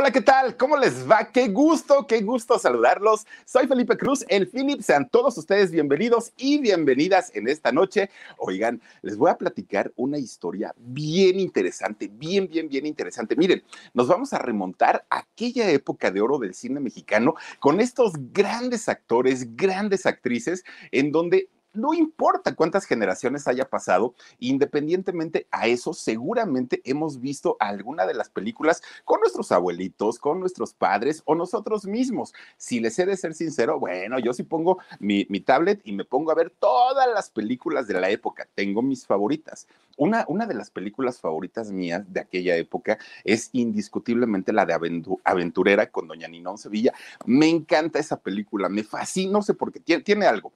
Hola, ¿qué tal? ¿Cómo les va? Qué gusto, qué gusto saludarlos. Soy Felipe Cruz, el Philip. Sean todos ustedes bienvenidos y bienvenidas en esta noche. Oigan, les voy a platicar una historia bien interesante, bien, bien, bien interesante. Miren, nos vamos a remontar a aquella época de oro del cine mexicano con estos grandes actores, grandes actrices, en donde no importa cuántas generaciones haya pasado, independientemente a eso, seguramente hemos visto alguna de las películas con nuestros abuelitos, con nuestros padres o nosotros mismos. Si les he de ser sincero, bueno, yo sí pongo mi, tablet y me pongo a ver todas las películas de la época. Tengo mis favoritas. Una, una de las películas favoritas mías de aquella época es indiscutiblemente la de Aventurera con Doña Ninón Sevilla. Me encanta esa película, me fascina, no sé por qué, tiene, tiene algo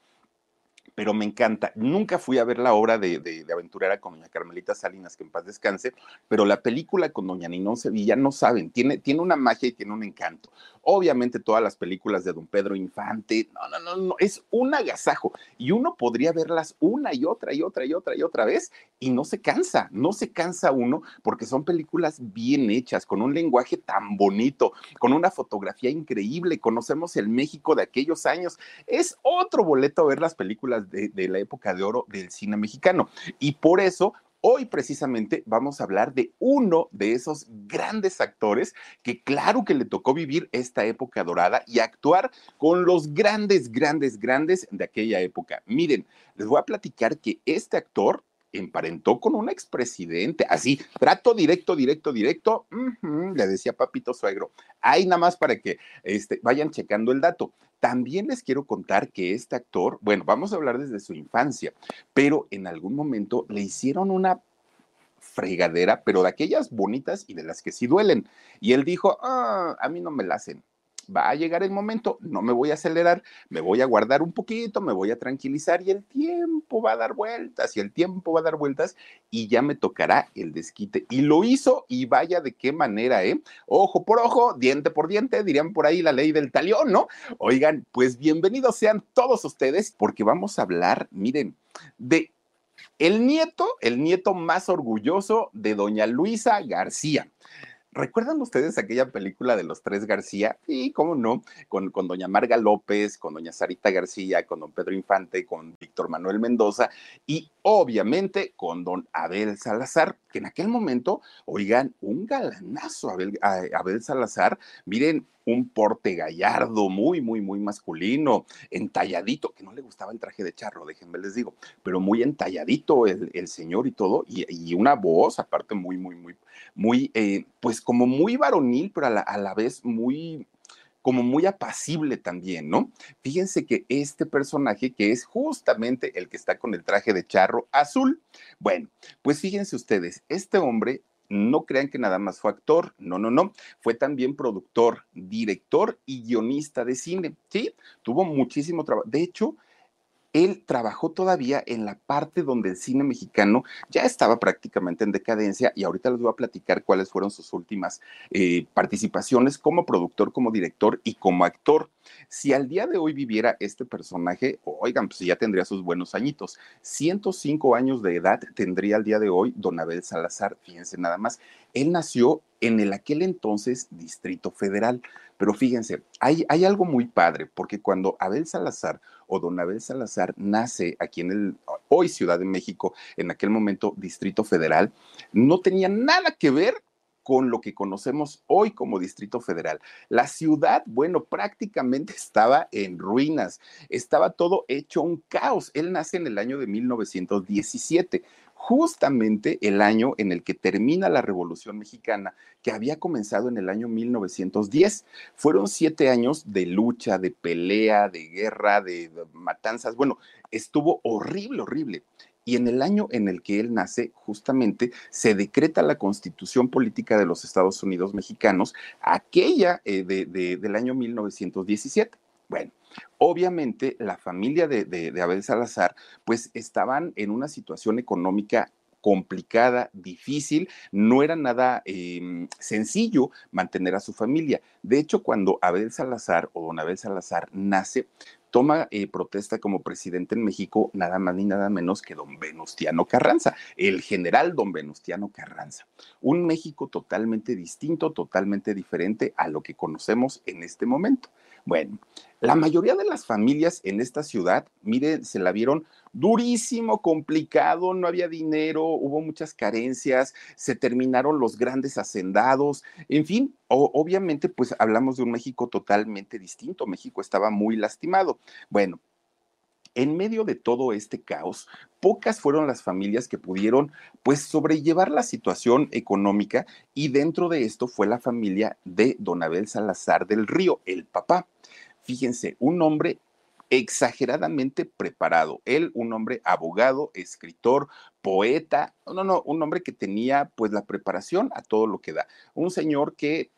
pero me encanta. Nunca fui a ver la obra de, Aventurera con doña Carmelita Salinas, que en paz descanse, pero la película con doña Ninón Sevilla, no saben, tiene, tiene una magia y tiene un encanto. Obviamente todas las películas de don Pedro Infante, no, no, no, no, es un agasajo. Y uno podría verlas una y otra y otra y otra y otra vez y no se cansa, no se cansa uno porque son películas bien hechas, con un lenguaje tan bonito, con una fotografía increíble, conocemos el México de aquellos años. Es otro boleto ver las películas de, de la época de oro del cine mexicano. Y por eso Hoy precisamente vamos a hablar de uno de esos grandes actores que claro que le tocó vivir esta época dorada y actuar con los grandes, grandes, grandes de aquella época. Miren, les voy a platicar que este actor emparentó con un expresidente, así, trato directo, directo, directo, le decía papito suegro. Ahí nada más para que este, vayan checando el dato. También les quiero contar que este actor, bueno, vamos a hablar desde su infancia, pero en algún momento le hicieron una fregadera, pero de aquellas bonitas y de las que sí duelen. Y él dijo, ah, a mí no me la hacen va a llegar el momento, no me voy a acelerar, me voy a guardar un poquito, me voy a tranquilizar y el tiempo va a dar vueltas y el tiempo va a dar vueltas y ya me tocará el desquite. Y lo hizo y vaya de qué manera, ¿eh? Ojo por ojo, diente por diente, dirían por ahí la ley del talión, ¿no? Oigan, pues bienvenidos sean todos ustedes porque vamos a hablar, miren, de el nieto, el nieto más orgulloso de doña Luisa García. ¿Recuerdan ustedes aquella película de los tres García? Y cómo no, con, con, doña Marga López, con doña Sarita García, con don Pedro Infante, con Víctor Manuel Mendoza y obviamente con don Abel Salazar, que en aquel momento, oigan, un galanazo Abel, Abel Salazar, miren, un porte gallardo, muy, muy, muy masculino, entalladito, que no le gustaba el traje de charro, déjenme les digo, pero muy entalladito el, señor y todo, y, una voz aparte muy, muy, muy, muy, eh, pues como muy varonil, pero a la, a la vez muy, como muy apacible también, ¿no? Fíjense que este personaje, que es justamente el que está con el traje de charro azul, bueno, pues fíjense ustedes, este hombre no crean que nada más fue actor, no, no, no, fue también productor, director y guionista de cine, ¿sí? Tuvo muchísimo trabajo. De hecho, él trabajó todavía en la parte donde el cine mexicano ya estaba prácticamente en decadencia y ahorita les voy a platicar cuáles fueron sus últimas eh, participaciones como productor, como director y como actor. Si al día de hoy viviera este personaje, oigan, pues ya tendría sus buenos añitos. 105 años de edad tendría al día de hoy Don Abel Salazar, fíjense nada más. Él nació en el aquel entonces Distrito Federal. Pero fíjense, hay, hay algo muy padre, porque cuando Abel Salazar o don Abel Salazar nace aquí en el hoy Ciudad de México, en aquel momento Distrito Federal, no tenía nada que ver con lo que conocemos hoy como Distrito Federal. La ciudad, bueno, prácticamente estaba en ruinas, estaba todo hecho un caos. Él nace en el año de 1917 justamente el año en el que termina la Revolución Mexicana, que había comenzado en el año 1910. Fueron siete años de lucha, de pelea, de guerra, de, matanzas. Bueno, estuvo horrible, horrible. Y en el año en el que él nace, justamente, se decreta la constitución política de los Estados Unidos mexicanos, aquella eh, del año 1917. Bueno, obviamente la familia de, Abel Salazar, pues estaban en una situación económica complicada, difícil, no era nada em, sencillo mantener a su familia. De hecho, cuando Abel Salazar o don Abel Salazar nace, toma eh, protesta como presidente en México nada más ni nada menos que don Venustiano Carranza, el general don Venustiano Carranza. Un México totalmente distinto, totalmente diferente a lo que conocemos en este momento. Bueno, la mayoría de las familias en esta ciudad, mire, se la vieron durísimo, complicado, no había dinero, hubo muchas carencias, se terminaron los grandes hacendados, en fin, obviamente pues hablamos de un México totalmente distinto, México estaba muy lastimado. Bueno, en medio de todo este caos, pocas fueron las familias que pudieron pues sobrellevar la situación económica y dentro de esto fue la familia de Don Abel Salazar del Río, el papá. Fíjense, un hombre exageradamente preparado. Él, un hombre abogado, escritor, poeta, no, no, un hombre que tenía pues la preparación a todo lo que da. Un señor que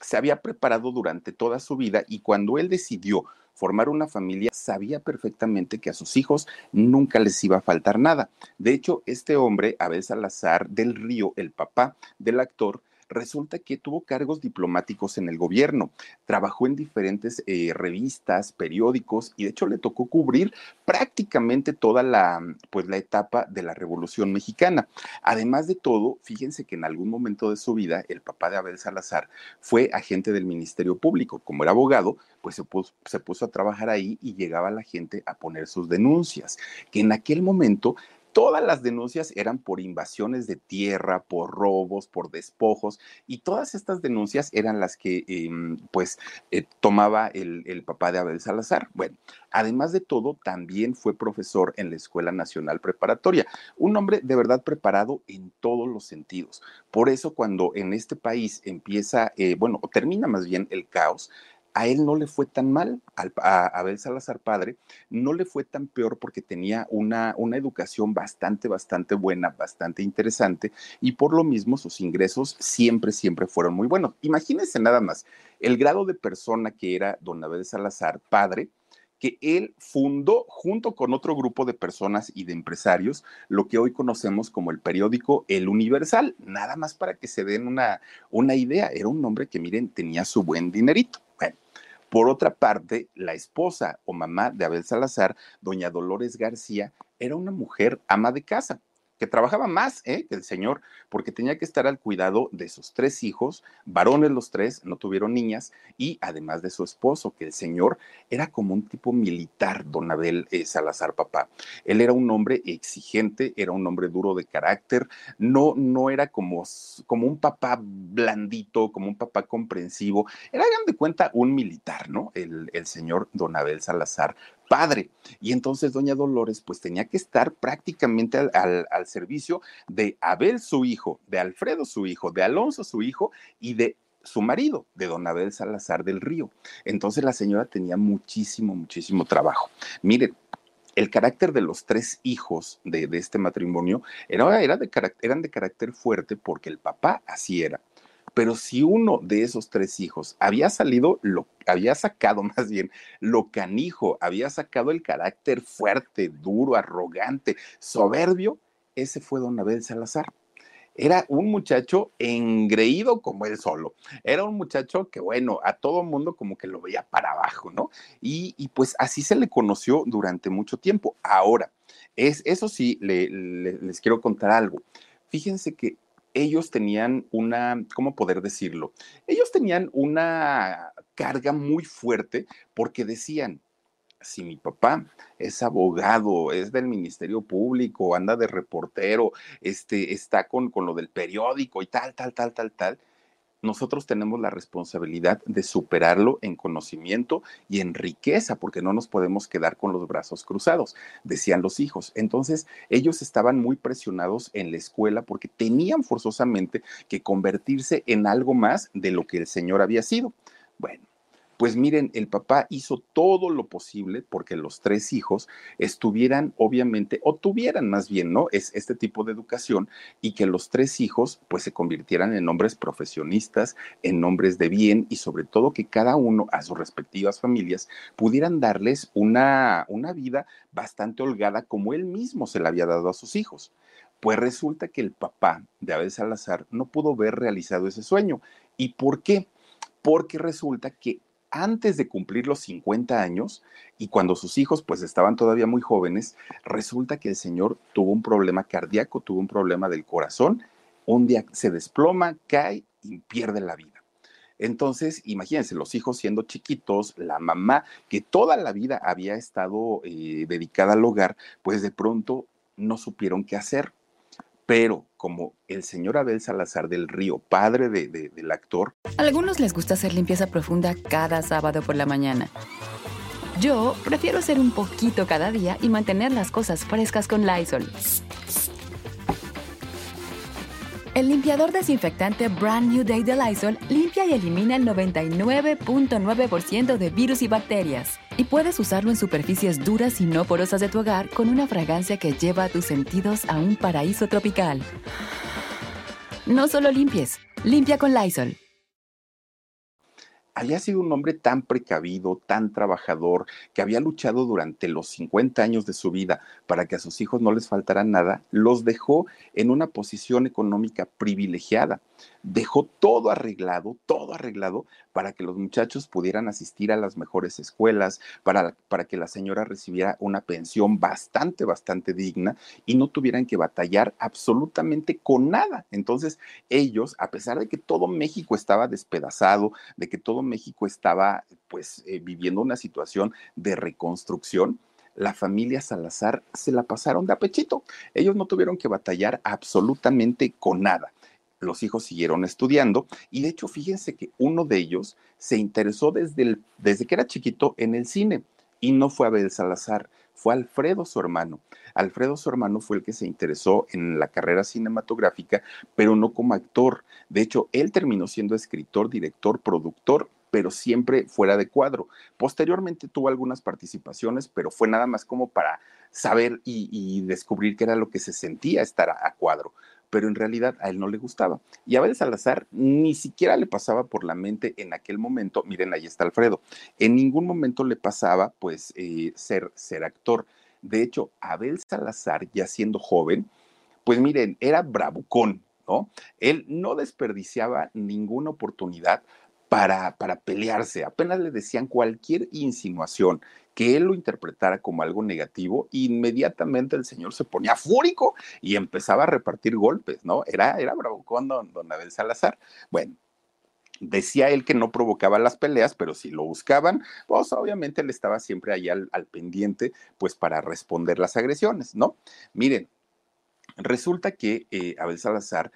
se había preparado durante toda su vida y cuando él decidió formar una familia, sabía perfectamente que a sus hijos nunca les iba a faltar nada. De hecho, este hombre, Abel Salazar del Río, el papá del actor, resulta que tuvo cargos diplomáticos en el gobierno, trabajó en diferentes eh, revistas, periódicos y de hecho le tocó cubrir prácticamente toda la, pues, la etapa de la Revolución Mexicana. Además de todo, fíjense que en algún momento de su vida el papá de Abel Salazar fue agente del Ministerio Público, como era abogado, pues se puso, se puso a trabajar ahí y llegaba la gente a poner sus denuncias, que en aquel momento Todas las denuncias eran por invasiones de tierra, por robos, por despojos, y todas estas denuncias eran las que em, pues eh, tomaba el, papá de Abel Salazar. Bueno, además de todo, también fue profesor en la Escuela Nacional Preparatoria, un hombre de verdad preparado en todos los sentidos. Por eso cuando en este país empieza, eh, bueno, termina más bien el caos, a él no le fue tan mal, a Abel Salazar padre, no le fue tan peor porque tenía una, una educación bastante, bastante buena, bastante interesante y por lo mismo sus ingresos siempre, siempre fueron muy buenos. Imagínense nada más el grado de persona que era don Abel Salazar padre, que él fundó junto con otro grupo de personas y de empresarios lo que hoy conocemos como el periódico El Universal, nada más para que se den una, una idea. Era un hombre que, miren, tenía su buen dinerito. Por otra parte, la esposa o mamá de Abel Salazar, doña Dolores García, era una mujer ama de casa que trabajaba más ¿eh? que el señor, porque tenía que estar al cuidado de sus tres hijos, varones los tres, no tuvieron niñas, y además de su esposo, que el señor era como un tipo militar, don Abel eh, Salazar Papá. Él era un hombre exigente, era un hombre duro de carácter, no, no era como, como un papá blandito, como un papá comprensivo, era, hagan de cuenta, un militar, ¿no? El, el señor don Abel Salazar padre. Y entonces doña Dolores pues tenía que estar prácticamente al, servicio de Abel su hijo, de Alfredo su hijo, de Alonso su hijo y de su marido, de don Abel Salazar del Río. Entonces la señora tenía muchísimo, muchísimo trabajo. Miren, el carácter de los tres hijos de, este matrimonio era, era de, eran de carácter fuerte porque el papá así era. Pero si uno de esos tres hijos había salido, lo había sacado más bien lo canijo, había sacado el carácter fuerte, duro, arrogante, soberbio, ese fue don Abel Salazar. Era un muchacho engreído como él solo. Era un muchacho que, bueno, a todo mundo como que lo veía para abajo, ¿no? Y, pues así se le conoció durante mucho tiempo. Ahora, es, eso sí, les quiero contar algo. Fíjense que ellos tenían una, ¿cómo poder decirlo? Ellos tenían una carga muy fuerte porque decían, si mi papá es abogado, es del Ministerio Público, anda de reportero, este, está con, con lo del periódico y tal, tal, tal, tal, tal, nosotros tenemos la responsabilidad de superarlo en conocimiento y en riqueza, porque no nos podemos quedar con los brazos cruzados, decían los hijos. Entonces, ellos estaban muy presionados en la escuela porque tenían forzosamente que convertirse en algo más de lo que el Señor había sido. Bueno, pues miren, el papá hizo todo lo posible porque los tres hijos estuvieran, obviamente, o tuvieran más bien, ¿no? Es este tipo de educación y que los tres hijos, pues, se convirtieran en hombres profesionistas, en hombres de bien y sobre todo que cada uno a sus respectivas familias pudieran darles una, una vida bastante holgada como él mismo se la había dado a sus hijos. Pues resulta que el papá de Abel Salazar no pudo ver realizado ese sueño. ¿Y por qué? Porque resulta que antes de cumplir los 50 años y cuando sus hijos pues estaban todavía muy jóvenes, resulta que el señor tuvo un problema cardíaco, tuvo un problema del corazón, un día se desploma, cae y pierde la vida. Entonces, imagínense, los hijos siendo chiquitos, la mamá que toda la vida había estado eh, dedicada al hogar, pues de pronto no supieron qué hacer pero como el señor Abel Salazar del Río, padre del actor. A algunos les gusta hacer limpieza profunda cada sábado por la mañana. Yo prefiero hacer un poquito cada día y mantener las cosas frescas con Lysol. El limpiador desinfectante Brand New Day de Lysol limpia y elimina el 99.9% de virus y bacterias. Y puedes usarlo en superficies duras y no porosas de tu hogar con una fragancia que lleva a tus sentidos a un paraíso tropical. No solo limpies, limpia con Lysol había sido un hombre tan precavido, tan trabajador, que había luchado durante los 50 años de su vida para que a sus hijos no les faltara nada, los dejó en una posición económica privilegiada dejó todo arreglado, todo arreglado para que los muchachos pudieran asistir a las mejores escuelas, para, para que la señora recibiera una pensión bastante, bastante digna y no tuvieran que batallar absolutamente con nada. Entonces, ellos, a pesar de que todo México estaba despedazado, de que todo México estaba pues eh, viviendo una situación de reconstrucción, la familia Salazar se la pasaron de apechito. Ellos no tuvieron que batallar absolutamente con nada los hijos siguieron estudiando y de hecho fíjense que uno de ellos se interesó desde, desde que era chiquito en el cine y no fue Abel Salazar, fue Alfredo su hermano. Alfredo su hermano fue el que se interesó en la carrera cinematográfica, pero no como actor. De hecho, él terminó siendo escritor, director, productor, pero siempre fuera de cuadro. Posteriormente tuvo algunas participaciones, pero fue nada más como para saber y, descubrir qué era lo que se sentía estar a cuadro pero en realidad a él no le gustaba. Y Abel Salazar ni siquiera le pasaba por la mente en aquel momento, miren, ahí está Alfredo, en ningún momento le pasaba pues eh, ser, ser actor. De hecho, Abel Salazar, ya siendo joven, pues miren, era bravucón, ¿no? Él no desperdiciaba ninguna oportunidad para, para pelearse, apenas le decían cualquier insinuación que él lo interpretara como algo negativo, inmediatamente el señor se ponía fúrico y empezaba a repartir golpes, ¿no? Era, era con don, Abel Salazar. Bueno, Decía él que no provocaba las peleas, pero si lo buscaban, pues obviamente él estaba siempre ahí al, al, pendiente, pues para responder las agresiones, ¿no? Miren, resulta que eh, Abel Salazar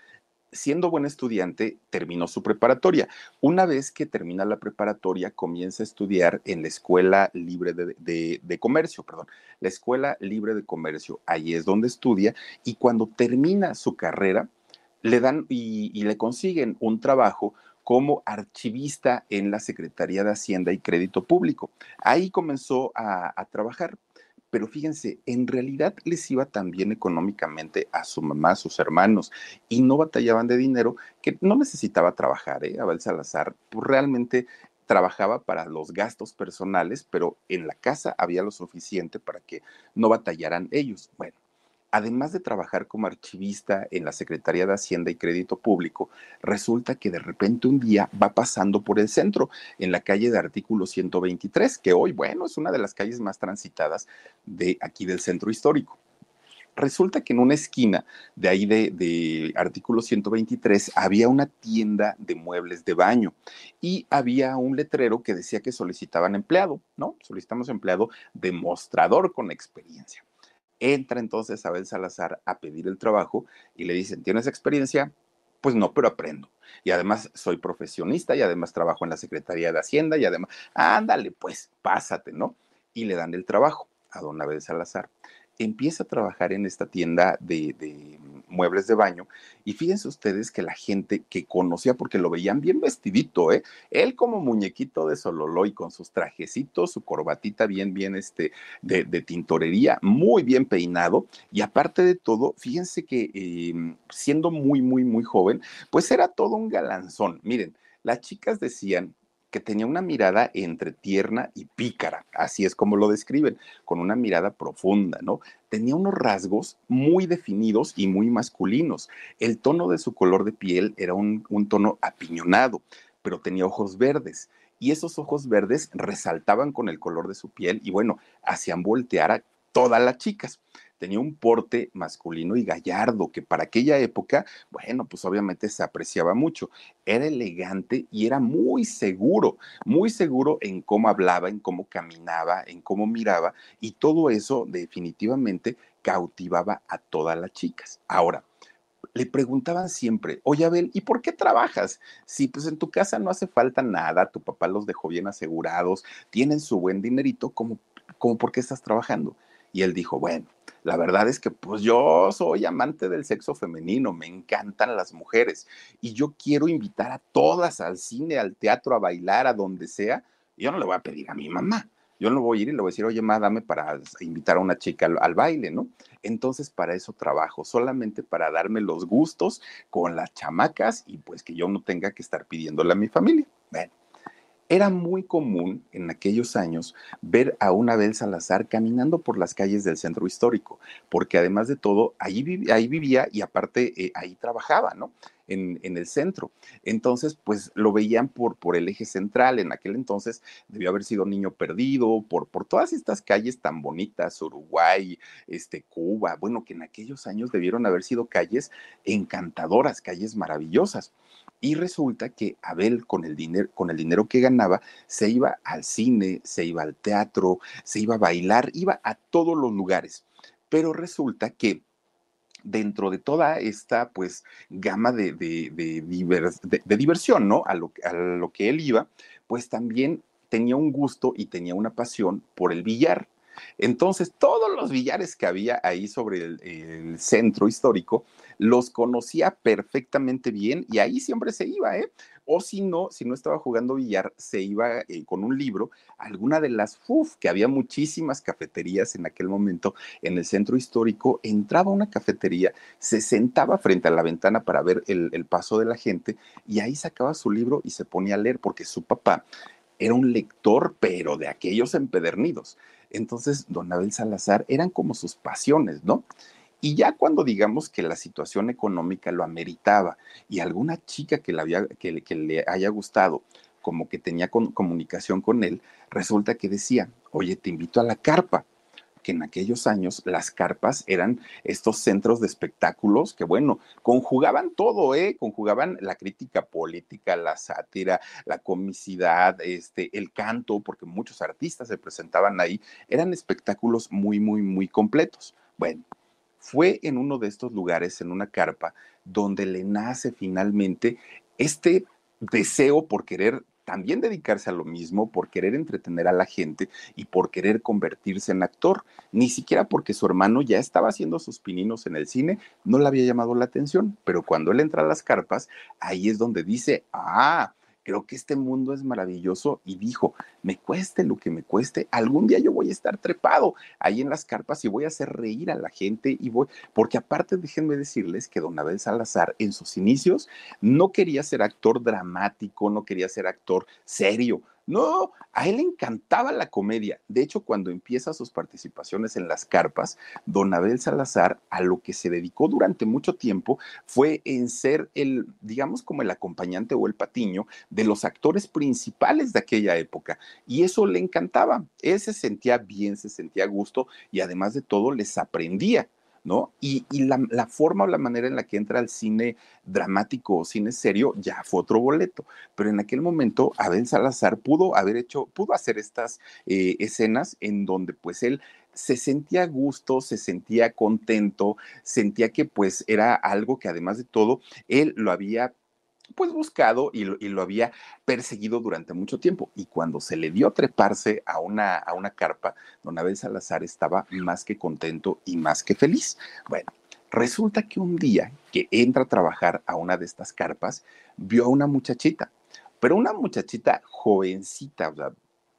siendo buen estudiante, terminó su preparatoria. Una vez que termina la preparatoria, comienza a estudiar en la Escuela Libre de, Comercio, perdón, la Escuela Libre de Comercio. Ahí es donde estudia y cuando termina su carrera, le dan y, le consiguen un trabajo como archivista en la Secretaría de Hacienda y Crédito Público. Ahí comenzó a, a trabajar pero fíjense, en realidad les iba tan bien económicamente a su mamá, a sus hermanos, y no batallaban de dinero, que no necesitaba trabajar, ¿eh? Abel Salazar pues, realmente trabajaba para los gastos personales, pero en la casa había lo suficiente para que no batallaran ellos. Bueno, además de trabajar como archivista en la Secretaría de Hacienda y Crédito Público, resulta que de repente un día va pasando por el centro, en la calle de Artículo 123, que hoy, bueno, es una de las calles más transitadas de aquí del centro histórico. Resulta que en una esquina de ahí de, artículo 123 había una tienda de muebles de baño y había un letrero que decía que solicitaban empleado, ¿no? Solicitamos empleado demostrador con experiencia. Entra entonces Abel Salazar a pedir el trabajo y le dicen, ¿tienes experiencia? Pues no, pero aprendo. Y además soy profesionista y además trabajo en la Secretaría de Hacienda y además, ándale, pues, pásate, ¿no? Y le dan el trabajo a don Abel Salazar empieza a trabajar en esta tienda de, muebles de baño y fíjense ustedes que la gente que conocía, porque lo veían bien vestidito, ¿eh? Él como muñequito de Sololoy con sus trajecitos, su corbatita bien, bien este, de, tintorería, muy bien peinado y aparte de todo, fíjense que em, siendo muy, muy, muy joven, pues era todo un galanzón. Miren, las chicas decían que tenía una mirada entre tierna y pícara, así es como lo describen, con una mirada profunda, ¿no? Tenía unos rasgos muy definidos y muy masculinos. El tono de su color de piel era un, un tono apiñonado, pero tenía ojos verdes y esos ojos verdes resaltaban con el color de su piel y bueno, hacían voltear a todas las chicas tenía un porte masculino y gallardo, que para aquella época, bueno, pues obviamente se apreciaba mucho. Era elegante y era muy seguro, muy seguro en cómo hablaba, en cómo caminaba, en cómo miraba, y todo eso definitivamente cautivaba a todas las chicas. Ahora, le preguntaban siempre, oye Abel, ¿y por qué trabajas? Si pues en tu casa no hace falta nada, tu papá los dejó bien asegurados, tienen su buen dinerito, ¿cómo, cómo por qué estás trabajando? Y él dijo, bueno, la verdad es que pues yo soy amante del sexo femenino, me encantan las mujeres y yo quiero invitar a todas al cine, al teatro, a bailar, a donde sea. Yo no le voy a pedir a mi mamá. Yo no voy a ir y le voy a decir, oye, ma, dame para invitar a una chica al, al, baile, ¿no? Entonces, para eso trabajo, solamente para darme los gustos con las chamacas y pues que yo no tenga que estar pidiéndole a mi familia. Bueno, era muy común en aquellos años ver a una Abel Salazar caminando por las calles del centro histórico, porque además de todo, ahí, vivía y aparte eh, ahí trabajaba, ¿no? En, el centro. Entonces, pues lo veían por, por el eje central. En aquel entonces debió haber sido niño perdido, por, por todas estas calles tan bonitas, Uruguay, este, Cuba, bueno, que en aquellos años debieron haber sido calles encantadoras, calles maravillosas. Y resulta que Abel, con el, dinero, con el dinero que ganaba, se iba al cine, se iba al teatro, se iba a bailar, iba a todos los lugares. Pero resulta que dentro de toda esta pues gama de, de, diversión, ¿no? A lo, a lo que él iba, pues también tenía un gusto y tenía una pasión por el billar. Entonces, todos los billares que había ahí sobre el, centro histórico, los conocía perfectamente bien y ahí siempre se iba, ¿eh? O si no, si no estaba jugando billar, se iba eh, con un libro alguna de las FUF, que había muchísimas cafeterías en aquel momento en el centro histórico, entraba a una cafetería, se sentaba frente a la ventana para ver el paso de la gente y ahí sacaba su libro y se ponía a leer porque su papá era un lector, pero de aquellos empedernidos. Entonces, don Abel Salazar eran como sus pasiones, ¿no? Y ya cuando digamos que la situación económica lo ameritaba y alguna chica que le, había, que, le haya gustado, como que tenía comunicación con él, resulta que decía, oye, te invito a la carpa que en aquellos años las carpas eran estos centros de espectáculos que, bueno, conjugaban todo, ¿eh? Conjugaban la crítica política, la sátira, la comicidad, este, el canto, porque muchos artistas se presentaban ahí. Eran espectáculos muy, muy, muy completos. Bueno, fue en uno de estos lugares, en una carpa, donde le nace finalmente este deseo por querer también dedicarse a lo mismo por querer entretener a la gente y por querer convertirse en actor, ni siquiera porque su hermano ya estaba haciendo sus pininos en el cine, no le había llamado la atención, pero cuando él entra a las carpas, ahí es donde dice, ah, creo que este mundo es maravilloso y dijo, me cueste lo que me cueste, algún día yo voy a estar trepado ahí en las carpas y voy a hacer reír a la gente y voy, porque aparte déjenme decirles que don Abel Salazar en sus inicios no quería ser actor dramático, no quería ser actor serio, no, a él le encantaba la comedia. De hecho, cuando empieza sus participaciones en las carpas, don Abel Salazar a lo que se dedicó durante mucho tiempo fue en ser el, digamos, como el acompañante o el patiño de los actores principales de aquella época. Y eso le encantaba. Él se sentía bien, se sentía a gusto y además de todo les aprendía. ¿No? Y, la, forma o la manera en la que entra al cine dramático o cine serio ya fue otro boleto. Pero en aquel momento Abel Salazar pudo haber hecho, pudo hacer estas eh, escenas en donde pues él se sentía a gusto, se sentía contento, sentía que pues era algo que además de todo, él lo había pues buscado y lo, había perseguido durante mucho tiempo. Y cuando se le dio treparse a una, a una carpa, don Abel Salazar estaba más que contento y más que feliz. Bueno, resulta que un día que entra a trabajar a una de estas carpas, vio a una muchachita, pero una muchachita jovencita, o sea,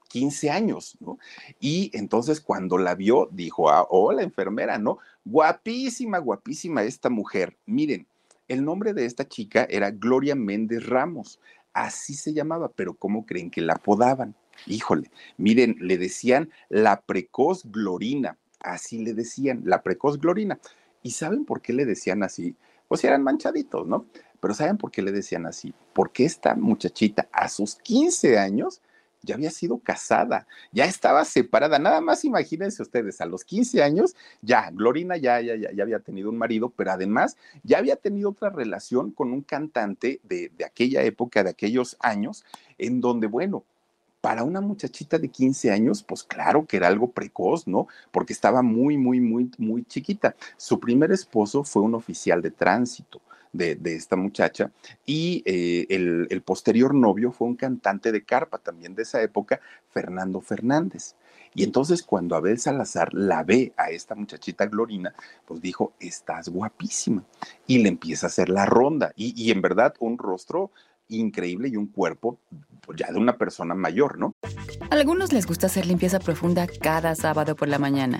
15 años, ¿no? Y entonces cuando la vio, dijo, ah, hola enfermera, ¿no? Guapísima, guapísima esta mujer. Miren, el nombre de esta chica era Gloria Méndez Ramos. Así se llamaba, pero ¿cómo creen que la apodaban? Híjole, miren, le decían la precoz Glorina. Así le decían, la precoz Glorina. ¿Y saben por qué le decían así? Pues eran manchaditos, ¿no? Pero ¿saben por qué le decían así? Porque esta muchachita a sus 15 años ya había sido casada, ya estaba separada. Nada más imagínense ustedes, a los 15 años, ya, Glorina ya, ya, ya, había tenido un marido, pero además ya había tenido otra relación con un cantante de, de aquella época, de aquellos años, en donde, bueno, para una muchachita de 15 años, pues claro que era algo precoz, ¿no? Porque estaba muy, muy, muy, muy chiquita. Su primer esposo fue un oficial de tránsito de, esta muchacha. Y eh, el, posterior novio fue un cantante de carpa también de esa época, Fernando Fernández. Y entonces cuando Abel Salazar la ve a esta muchachita Glorina, pues dijo, estás guapísima. Y le empieza a hacer la ronda. Y, y en verdad un rostro increíble y un cuerpo pues, ya de una persona mayor, ¿no? A algunos les gusta hacer limpieza profunda cada sábado por la mañana.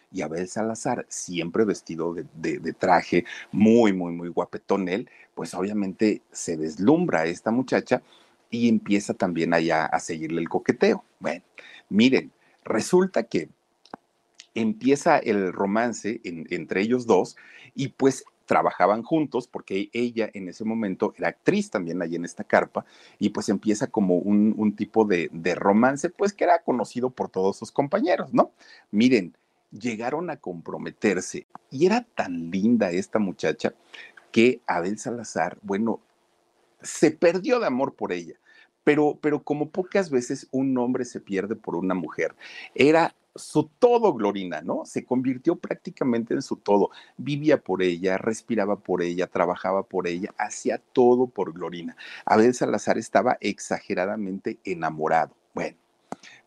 y Abel Salazar, siempre vestido de, traje, muy, muy, muy guapetón él, pues obviamente se deslumbra esta muchacha y empieza también allá a seguirle el coqueteo. Bueno, miren, resulta que empieza el romance entre ellos dos y pues trabajaban juntos porque ella en ese momento era actriz también ahí en esta carpa y pues empieza como un, un tipo de, de, romance pues que era conocido por todos sus compañeros, ¿no? Miren, llegaron a comprometerse. Y era tan linda esta muchacha que Abel Salazar, bueno, se perdió de amor por ella. Pero, pero como pocas veces un hombre se pierde por una mujer, era su todo, Glorina, ¿no? Se convirtió prácticamente en su todo. Vivía por ella, respiraba por ella, trabajaba por ella, hacía todo por Glorina. Abel Salazar estaba exageradamente enamorado. Bueno,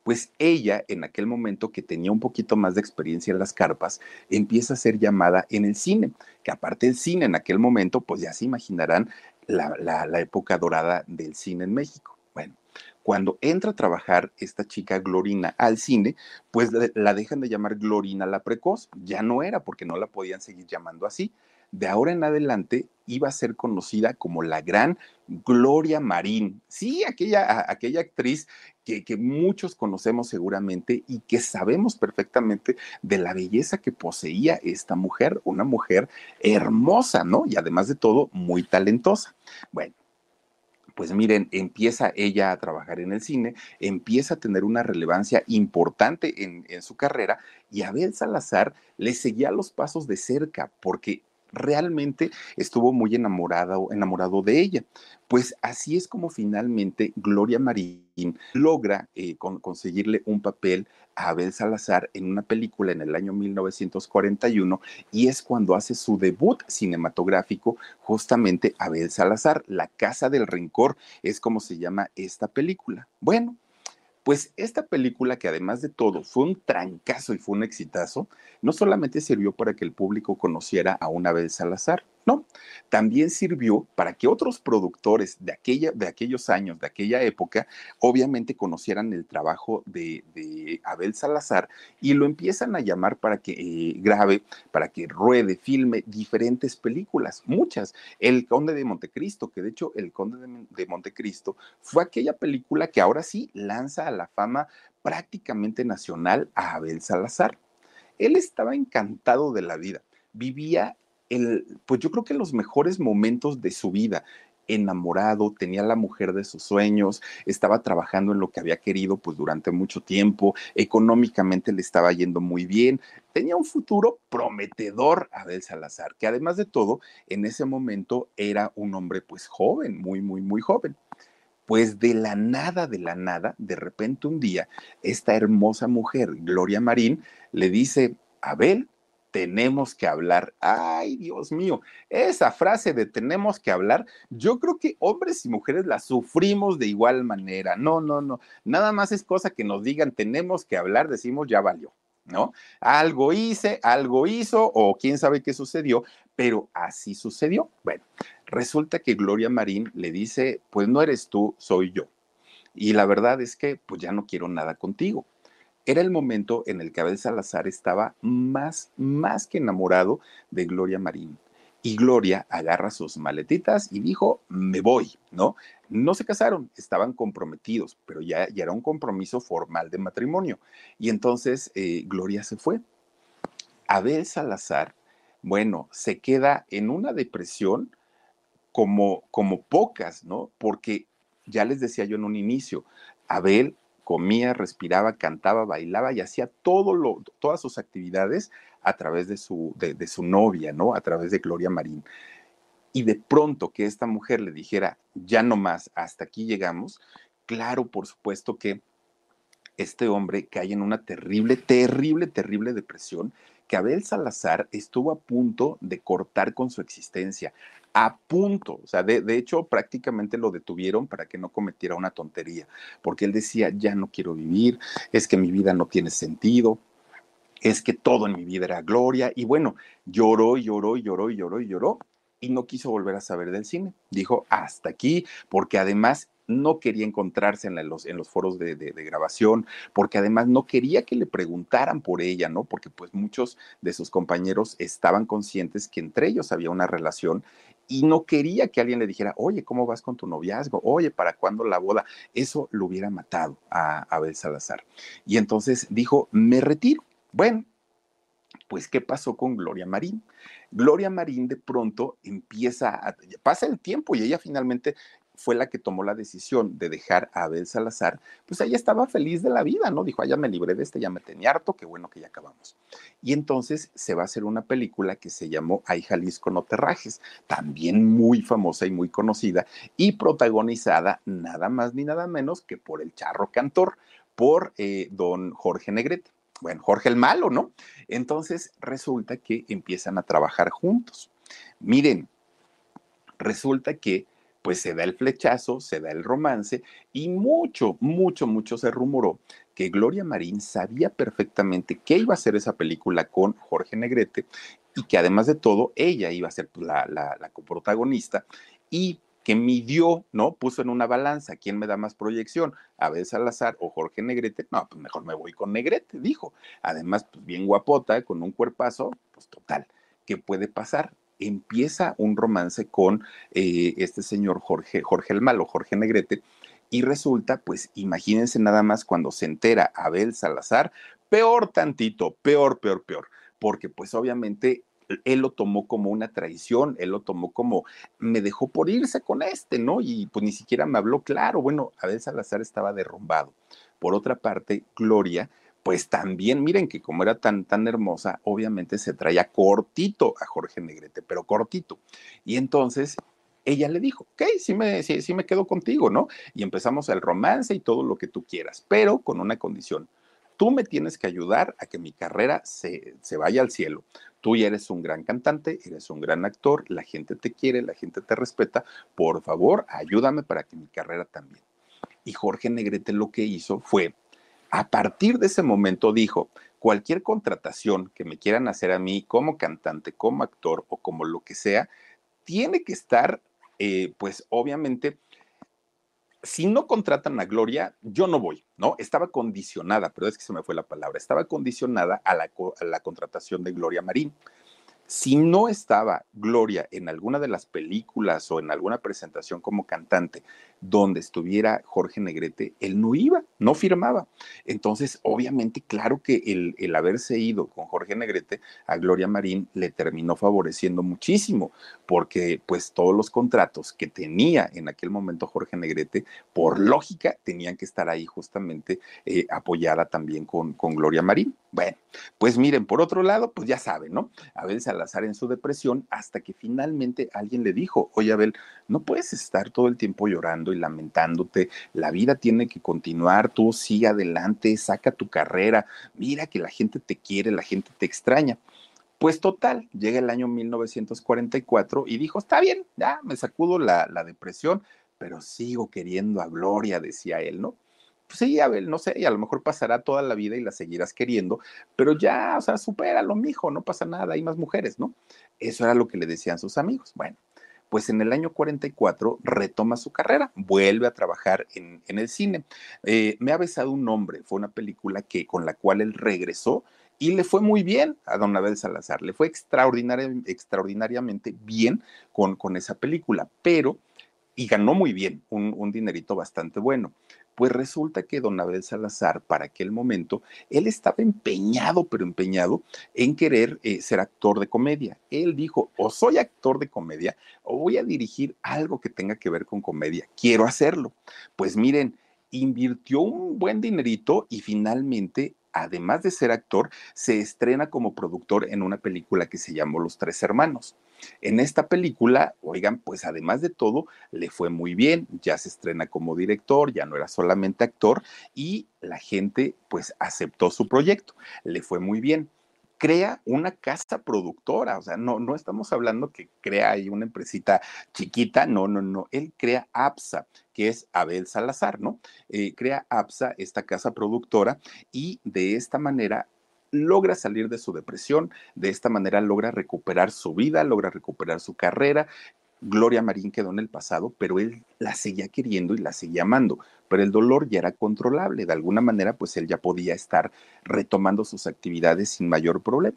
pues ella en aquel momento que tenía un poquito más de experiencia en las carpas, empieza a ser llamada en el cine, que aparte del cine en aquel momento, pues ya se imaginarán la, época dorada del cine en México. Bueno, cuando entra a trabajar esta chica Glorina al cine, pues la dejan de llamar Glorina la Precoz, ya no era porque no la podían seguir llamando así. De ahora en adelante iba a ser conocida como la gran Gloria Marín. Sí, aquella, aquella actriz que, muchos conocemos seguramente y que sabemos perfectamente de la belleza que poseía esta mujer, una mujer hermosa, ¿no? Y además de todo, muy talentosa. Bueno. Pues miren, empieza ella a trabajar en el cine, empieza a tener una relevancia importante en, en su carrera y Abel Salazar le seguía los pasos de cerca porque realmente estuvo muy enamorado, enamorado de ella. Pues así es como finalmente Gloria Marín logra eh, conseguirle un papel a Abel Salazar en una película en el año 1941 y es cuando hace su debut cinematográfico justamente Abel Salazar. La Casa del Rencor es como se llama esta película. Bueno, pues esta película, que además de todo fue un trancazo y fue un exitazo, no solamente sirvió para que el público conociera a una vez Salazar, no, también sirvió para que otros productores de, aquella, de aquellos años, de aquella época, obviamente conocieran el trabajo de, Abel Salazar y lo empiezan a llamar para que eh, grabe, para que ruede, filme diferentes películas, muchas. El Conde de Montecristo, que de hecho el Conde de, de Montecristo fue aquella película que ahora sí lanza a la fama prácticamente nacional a Abel Salazar. Él estaba encantado de la vida, vivía pues yo creo que los mejores momentos de su vida enamorado, tenía la mujer de sus sueños, estaba trabajando en lo que había querido pues durante mucho tiempo, económicamente le estaba yendo muy bien, tenía un futuro prometedor Abel Salazar, que además de todo, en ese momento era un hombre pues joven, muy, muy, muy joven. Pues de la nada, de la nada, de repente un día, esta hermosa mujer, Gloria Marín, le dice, Abel, tenemos que hablar. Ay, Dios mío, esa frase de tenemos que hablar, yo creo que hombres y mujeres la sufrimos de igual manera. No, no, no. Nada más es cosa que nos digan tenemos que hablar, decimos ya valió. ¿No? Algo hice, algo hizo, o quién sabe qué sucedió, pero así sucedió. Bueno, resulta que Gloria Marín le dice, pues no eres tú, soy yo. Y la verdad es que, pues ya no quiero nada contigo. Era el momento en el que Abel Salazar estaba más, más que enamorado de Gloria Marín. Y Gloria agarra sus maletitas y dijo, me voy, ¿no? No se casaron, estaban comprometidos, pero ya, ya era un compromiso formal de matrimonio. Y entonces eh, Gloria se fue. Abel Salazar, bueno, se queda en una depresión como, como pocas, ¿no? Porque ya les decía yo en un inicio, Abel comía, respiraba, cantaba, bailaba y hacía todo lo, todas sus actividades a través de su, de, su novia, ¿no? A través de Gloria Marín. Y de pronto que esta mujer le dijera, ya no más, hasta aquí llegamos, claro, por supuesto que este hombre cae en una terrible, terrible, terrible depresión que Abel Salazar estuvo a punto de cortar con su existencia, a punto, o sea, de, de, hecho prácticamente lo detuvieron para que no cometiera una tontería, porque él decía, ya no quiero vivir, es que mi vida no tiene sentido, es que todo en mi vida era gloria, y bueno, lloró, lloró, lloró, lloró, lloró, y no quiso volver a saber del cine. Dijo, hasta aquí, porque además no quería encontrarse en, los, en los foros de, grabación, porque además no quería que le preguntaran por ella, ¿no? Porque pues muchos de sus compañeros estaban conscientes que entre ellos había una relación y no quería que alguien le dijera, oye, ¿cómo vas con tu noviazgo? Oye, ¿para cuándo la boda? Eso lo hubiera matado a Abel Salazar. Y entonces dijo, me retiro. Bueno, pues, ¿qué pasó con Gloria Marín? Gloria Marín de pronto empieza a, pasa el tiempo y ella finalmente fue la que tomó la decisión de dejar a Abel Salazar, pues ella estaba feliz de la vida, ¿no? Dijo, ah, ya me libré de este, ya me tenía harto, qué bueno que ya acabamos. Y entonces se va a hacer una película que se llamó Ay Jalisco no te rajes, también muy famosa y muy conocida y protagonizada nada más ni nada menos que por el charro cantor, por eh, don Jorge Negrete. Bueno, Jorge el malo, ¿no? Entonces resulta que empiezan a trabajar juntos. Miren, resulta que pues se da el flechazo, se da el romance y mucho, mucho, mucho se rumoró que Gloria Marín sabía perfectamente que iba a hacer esa película con Jorge Negrete y que además de todo ella iba a ser pues, la, la, coprotagonista y que midió, ¿no? Puso en una balanza quién me da más proyección, Abel Salazar o Jorge Negrete. No, pues mejor me voy con Negrete, dijo. Además, pues bien guapota, con un cuerpazo, pues total, ¿qué puede pasar? Empieza un romance con eh, este señor Jorge, Jorge el Malo, Jorge Negrete, y resulta, pues imagínense nada más cuando se entera Abel Salazar, peor tantito, peor, peor, peor, porque pues obviamente él lo tomó como una traición, él lo tomó como me dejó por irse con este, ¿no? Y pues ni siquiera me habló claro. Bueno, Abel Salazar estaba derrumbado. Por otra parte, Gloria pues también miren que como era tan, tan hermosa, obviamente se traía cortito a Jorge Negrete, pero cortito. Y entonces ella le dijo, ok, sí me, sí, me quedo contigo, ¿no? Y empezamos el romance y todo lo que tú quieras, pero con una condición. Tú me tienes que ayudar a que mi carrera se, se vaya al cielo. Tú ya eres un gran cantante, eres un gran actor, la gente te quiere, la gente te respeta. Por favor, ayúdame para que mi carrera también. Y Jorge Negrete lo que hizo fue a partir de ese momento dijo, cualquier contratación que me quieran hacer a mí como cantante, como actor o como lo que sea, tiene que estar, eh, pues obviamente, si no contratan a Gloria, yo no voy, ¿no? Estaba condicionada, pero es que se me fue la palabra, estaba condicionada a la, a la contratación de Gloria Marín. Si no estaba Gloria en alguna de las películas o en alguna presentación como cantante donde estuviera Jorge Negrete, él no iba, no firmaba. Entonces, obviamente, claro que el, el haberse ido con Jorge Negrete a Gloria Marín le terminó favoreciendo muchísimo, porque pues todos los contratos que tenía en aquel momento Jorge Negrete, por lógica, tenían que estar ahí justamente eh, apoyada también con, con Gloria Marín. Bueno, pues miren, por otro lado, pues ya saben, ¿no? Abel Salazar en su depresión hasta que finalmente alguien le dijo, oye Abel, no puedes estar todo el tiempo llorando lamentándote, la vida tiene que continuar, tú sigue adelante, saca tu carrera, mira que la gente te quiere, la gente te extraña. Pues total, llega el año 1944 y dijo, está bien, ya me sacudo la, la depresión, pero sigo queriendo a Gloria, decía él, ¿no? Pues sí, Abel, no sé, y a lo mejor pasará toda la vida y la seguirás queriendo, pero ya, o sea, supéralo, mijo, no pasa nada, hay más mujeres, ¿no? Eso era lo que le decían sus amigos. Bueno, pues en el año 44 retoma su carrera, vuelve a trabajar en, el cine. Eh, me ha besado un hombre, fue una película que, con la cual él regresó y le fue muy bien a don Abel Salazar, le fue extraordinaria, extraordinariamente bien con, con esa película, pero, y ganó muy bien, un, un dinerito bastante bueno. Pues resulta que don Abel Salazar, para aquel momento, él estaba empeñado, pero empeñado en querer eh, ser actor de comedia. Él dijo, o soy actor de comedia, o voy a dirigir algo que tenga que ver con comedia. Quiero hacerlo. Pues miren, invirtió un buen dinerito y finalmente además de ser actor, se estrena como productor en una película que se llamó Los Tres Hermanos. En esta película, oigan, pues además de todo, le fue muy bien, ya se estrena como director, ya no era solamente actor y la gente pues aceptó su proyecto, le fue muy bien crea una casa productora, o sea, no, no estamos hablando que crea ahí una empresita chiquita, no, no, no, él crea APSA, que es Abel Salazar, ¿no? Eh, crea APSA, esta casa productora, y de esta manera logra salir de su depresión, de esta manera logra recuperar su vida, logra recuperar su carrera. Gloria Marín quedó en el pasado, pero él la seguía queriendo y la seguía amando, pero el dolor ya era controlable, de alguna manera pues él ya podía estar retomando sus actividades sin mayor problema.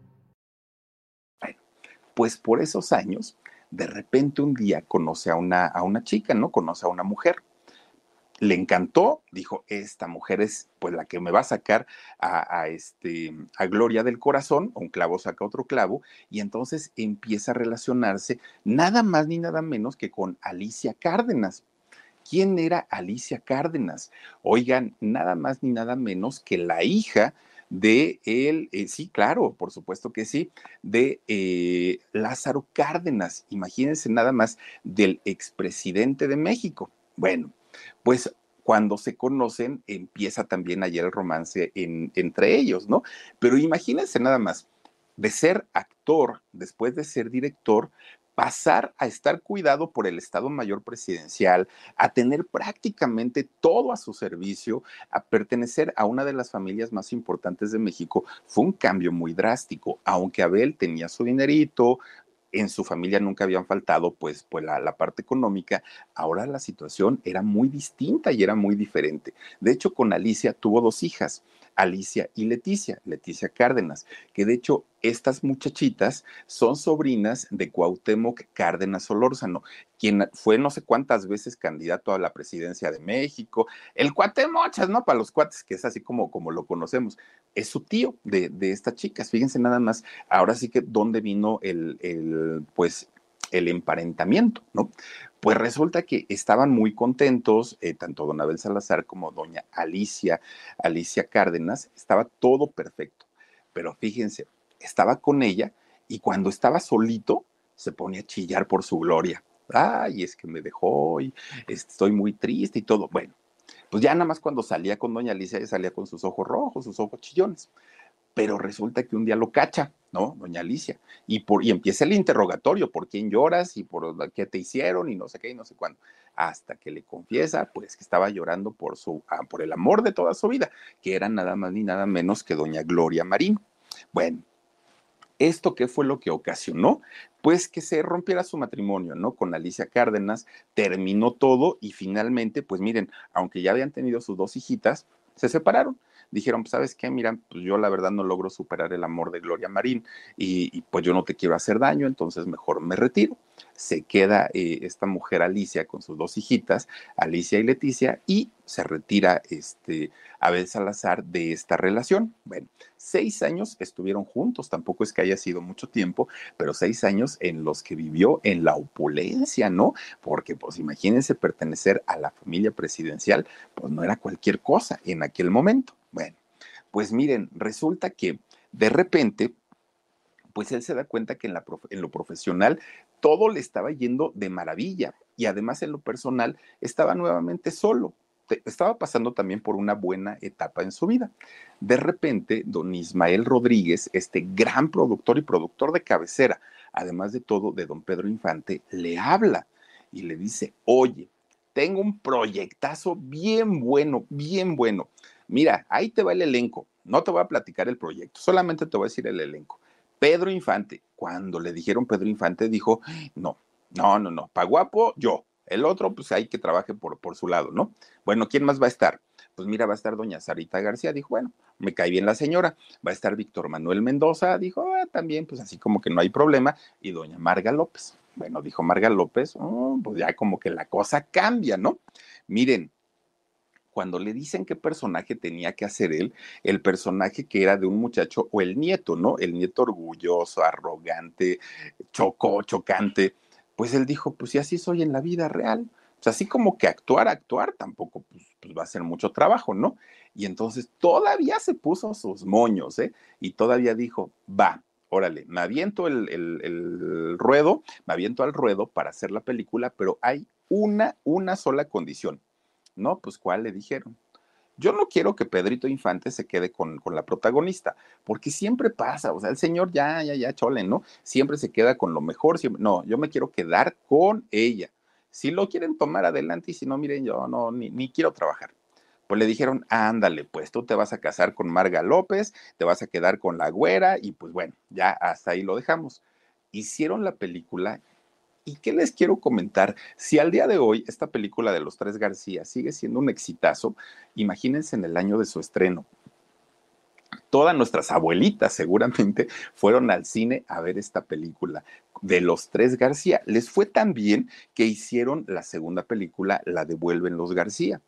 Pues por esos años, de repente un día conoce a una, a una chica, ¿no? Conoce a una mujer. Le encantó, dijo, esta mujer es pues la que me va a sacar a, a, este, a Gloria del corazón, un clavo saca otro clavo, y entonces empieza a relacionarse nada más ni nada menos que con Alicia Cárdenas. ¿Quién era Alicia Cárdenas? Oigan, nada más ni nada menos que la hija de él, eh, sí, claro, por supuesto que sí, de eh, Lázaro Cárdenas, imagínense nada más, del expresidente de México. Bueno, pues cuando se conocen empieza también ayer el romance en, entre ellos, ¿no? Pero imagínense nada más, de ser actor, después de ser director, pasar a estar cuidado por el Estado Mayor Presidencial, a tener prácticamente todo a su servicio, a pertenecer a una de las familias más importantes de México, fue un cambio muy drástico, aunque Abel tenía su dinerito, en su familia nunca habían faltado pues, pues la, la, parte económica, ahora la situación era muy distinta y era muy diferente. De hecho, con Alicia tuvo dos hijas, Alicia y Leticia, Leticia Cárdenas, que de hecho estas muchachitas son sobrinas de Cuauhtémoc Cárdenas Solórzano, quien fue no sé cuántas veces candidato a la presidencia de México, el cuatemochas, ¿no? Para los cuates, que es así como, como lo conocemos, es su tío de, de estas chicas, fíjense nada más, ahora sí que dónde vino el, el pues el emparentamiento, ¿no? Pues resulta que estaban muy contentos, eh, tanto don Abel Salazar como doña Alicia, Alicia Cárdenas, estaba todo perfecto. Pero fíjense, estaba con ella y cuando estaba solito se ponía a chillar por su gloria. Ay, es que me dejó y estoy muy triste y todo. Bueno, pues ya nada más cuando salía con doña Alicia, ella salía con sus ojos rojos, sus ojos chillones. Pero resulta que un día lo cacha, ¿no? Doña Alicia, y, por, y empieza el interrogatorio, ¿por quién lloras y por qué te hicieron y no sé qué y no sé cuándo? Hasta que le confiesa, pues, que estaba llorando por, su, ah, por el amor de toda su vida, que era nada más ni nada menos que doña Gloria Marín. Bueno, ¿Esto qué fue lo que ocasionó? Pues que se rompiera su matrimonio, ¿no? Con Alicia Cárdenas, terminó todo y finalmente, pues miren, aunque ya habían tenido sus dos hijitas, se separaron dijeron, pues, ¿sabes qué? Mira, pues yo la verdad no logro superar el amor de Gloria Marín y, pues yo no te quiero hacer daño, entonces mejor me retiro. Se queda eh, esta mujer Alicia con sus dos hijitas, Alicia y Leticia, y se retira este, Abel Salazar de esta relación. Bueno, seis años estuvieron juntos, tampoco es que haya sido mucho tiempo, pero seis años en los que vivió en la opulencia, ¿no? Porque pues imagínense pertenecer a la familia presidencial, pues no era cualquier cosa en aquel momento. Bueno, pues miren, resulta que de repente, pues él se da cuenta que en, lo profesional todo le estaba yendo de maravilla y además en lo personal estaba nuevamente solo. Estaba pasando también por una buena etapa en su vida. De repente, don Ismael Rodríguez, este gran productor y productor de cabecera, además de todo de don Pedro Infante, le habla y le dice, oye, tengo un proyectazo bien bueno, bien bueno Mira, ahí te va el elenco. No te voy a platicar el proyecto, solamente te voy a decir el elenco. Pedro Infante, cuando le dijeron Pedro Infante, dijo, no, no, no, no, pa' guapo, yo. El otro, pues hay que trabaje por, por su lado, ¿no? Bueno, ¿quién más va a estar? Pues mira, va a estar doña Sarita García, dijo, bueno, me cae bien la señora. Va a estar Víctor Manuel Mendoza, dijo, ah, también, pues así como que no hay problema. Y doña Marga López. Bueno, dijo Marga López, oh, pues ya como que la cosa cambia, ¿no? Miren, cuando le dicen qué personaje tenía que hacer él, el personaje que era de un muchacho o el nieto, ¿no? El nieto orgulloso, arrogante, chocó, chocante, pues él dijo, pues si así soy en la vida real. O sea, así como que actuar, actuar, tampoco pues, pues, va a ser mucho trabajo, ¿no? Y entonces todavía se puso sus moños, ¿eh? Y todavía dijo, va, órale, me aviento el, el ruedo, me aviento al ruedo para hacer la película, pero hay una, una sola condición no, pues ¿cuál le dijeron? Yo no quiero que Pedrito Infante se quede con, con, la protagonista, porque siempre pasa, o sea, el señor ya, ya, ya, chole, ¿no? Siempre se queda con lo mejor, no, yo me quiero quedar con ella. Si lo quieren tomar adelante y si no, miren, yo no, ni, ni quiero trabajar. Pues le dijeron, ándale, pues tú te vas a casar con Marga López, te vas a quedar con la güera y pues bueno, ya hasta ahí lo dejamos. Hicieron la película ¿Y qué les quiero comentar? Si al día de hoy esta película de los tres García sigue siendo un exitazo, imagínense en el año de su estreno. Todas nuestras abuelitas seguramente fueron al cine a ver esta película de los tres García. Les fue tan bien que hicieron la segunda película, La devuelven los García.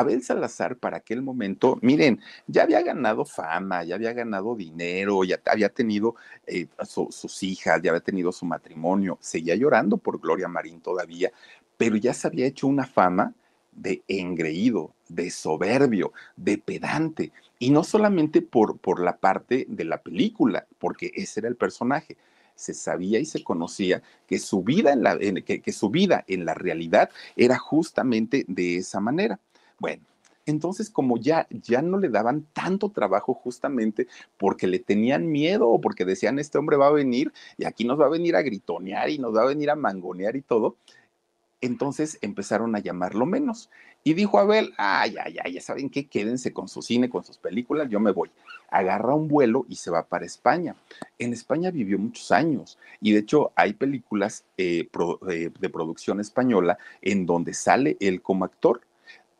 Abel Salazar para aquel momento, miren, ya había ganado fama, ya había ganado dinero, ya había tenido eh, sus hijas, ya había tenido su matrimonio, seguía llorando por Gloria Marín todavía, pero ya se había hecho una fama de engreído, de soberbio, de pedante, y no solamente por, por la parte de la película, porque ese era el personaje, se sabía y se conocía que su vida en la, que su vida en la realidad era justamente de esa manera. Bueno, entonces como ya, ya no le daban tanto trabajo justamente porque le tenían miedo o porque decían, este hombre va a venir y aquí nos va a venir a gritonear y nos va a venir a mangonear y todo, entonces empezaron a llamarlo menos. Y dijo Abel, ay, ay, ay, ya saben qué, quédense con su cine, con sus películas, yo me voy. Agarra un vuelo y se va para España. En España vivió muchos años y de hecho hay películas eh, eh, de producción española en donde sale él como actor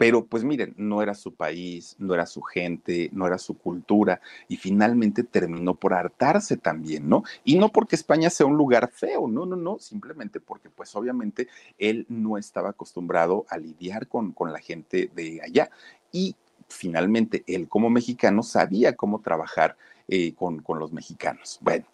pero pues miren, no era su país, no era su gente, no era su cultura y finalmente terminó por hartarse también, ¿no? Y no porque España sea un lugar feo, no, no, no, simplemente porque pues obviamente él no estaba acostumbrado a lidiar con, con la gente de allá y finalmente él como mexicano sabía cómo trabajar eh, con, con los mexicanos. Bueno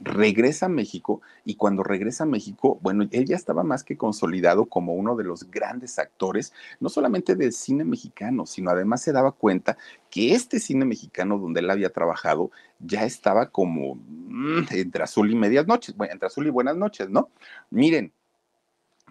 regresa a México y cuando regresa a México, bueno, él ya estaba más que consolidado como uno de los grandes actores, no solamente del cine mexicano, sino además se daba cuenta que este cine mexicano donde él había trabajado ya estaba como mm, entre azul y medias noches, bueno, entre azul y buenas noches, ¿no? Miren,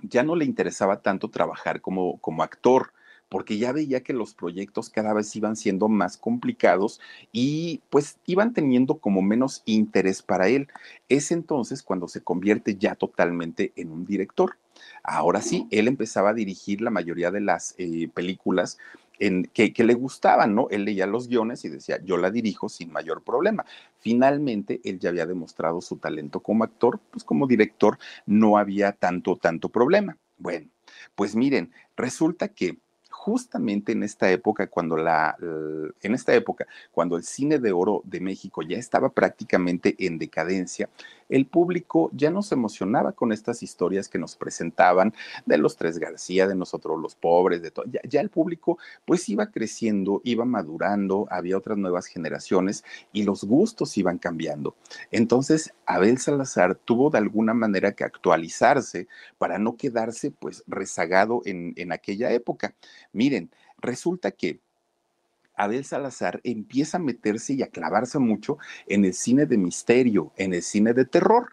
ya no le interesaba tanto trabajar como, como actor, porque ya veía que los proyectos cada vez iban siendo más complicados y pues iban teniendo como menos interés para él. Es entonces cuando se convierte ya totalmente en un director. Ahora sí, él empezaba a dirigir la mayoría de las eh, películas en, que, que, le gustaban, ¿no? Él leía los guiones y decía, yo la dirijo sin mayor problema. Finalmente, él ya había demostrado su talento como actor, pues como director no había tanto, tanto problema. Bueno, pues miren, resulta que justamente en esta época, cuando la, en esta época, cuando el cine de oro de México ya estaba prácticamente en decadencia, el público ya no se emocionaba con estas historias que nos presentaban de los tres García, de nosotros los pobres, de todo. Ya, el público pues iba creciendo, iba madurando, había otras nuevas generaciones y los gustos iban cambiando. Entonces, Abel Salazar tuvo de alguna manera que actualizarse para no quedarse pues rezagado en, en aquella época. Miren, resulta que Abel Salazar empieza a meterse y a clavarse mucho en el cine de misterio, en el cine de terror.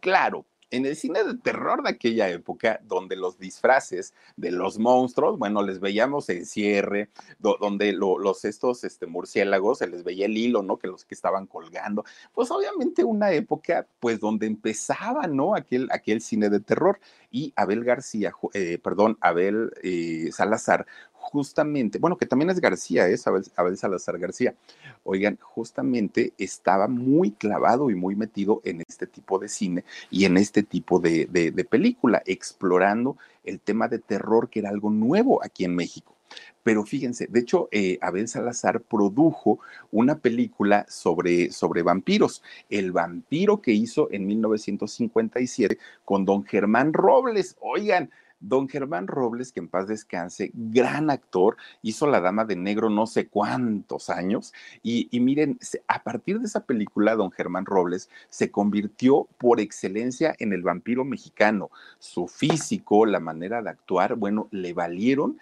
Claro, en el cine de terror de aquella época, donde los disfraces de los monstruos, bueno, les veíamos en cierre, donde los estos este, murciélagos, se les veía el hilo, ¿no? Que los que estaban colgando, pues obviamente una época, pues donde empezaba, ¿no? Aquel, aquel cine de terror. Y Abel García, eh, perdón, Abel eh, Salazar justamente, bueno, que también es García, es Abel, Salazar García. Oigan, justamente estaba muy clavado y muy metido en este tipo de cine y en este tipo de, película, explorando el tema de terror, que era algo nuevo aquí en México. Pero fíjense, de hecho, eh, Abel Salazar produjo una película sobre, sobre vampiros, El vampiro que hizo en 1957 con don Germán Robles. Oigan, Don Germán Robles, que en paz descanse, gran actor, hizo La Dama de Negro no sé cuántos años. Y, miren, a partir de esa película, don Germán Robles se convirtió por excelencia en el vampiro mexicano. Su físico, la manera de actuar, bueno, le valieron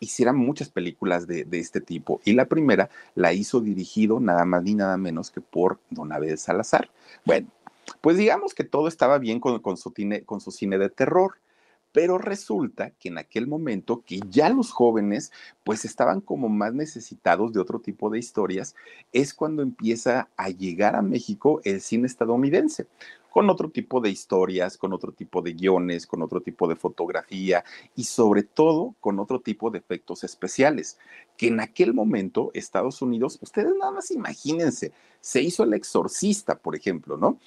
hicieran muchas películas de, este tipo. Y la primera la hizo dirigido nada más ni nada menos que por Don Abel Salazar. Bueno, pues digamos que todo estaba bien con, su, con su cine de terror. Pero resulta que en aquel momento que ya los jóvenes pues estaban como más necesitados de otro tipo de historias, es cuando empieza a llegar a México el cine estadounidense con otro tipo de historias, con otro tipo de guiones, con otro tipo de fotografía y sobre todo con otro tipo de efectos especiales, que en aquel momento Estados Unidos, ustedes nada más imagínense, se hizo El Exorcista, por ejemplo, ¿no?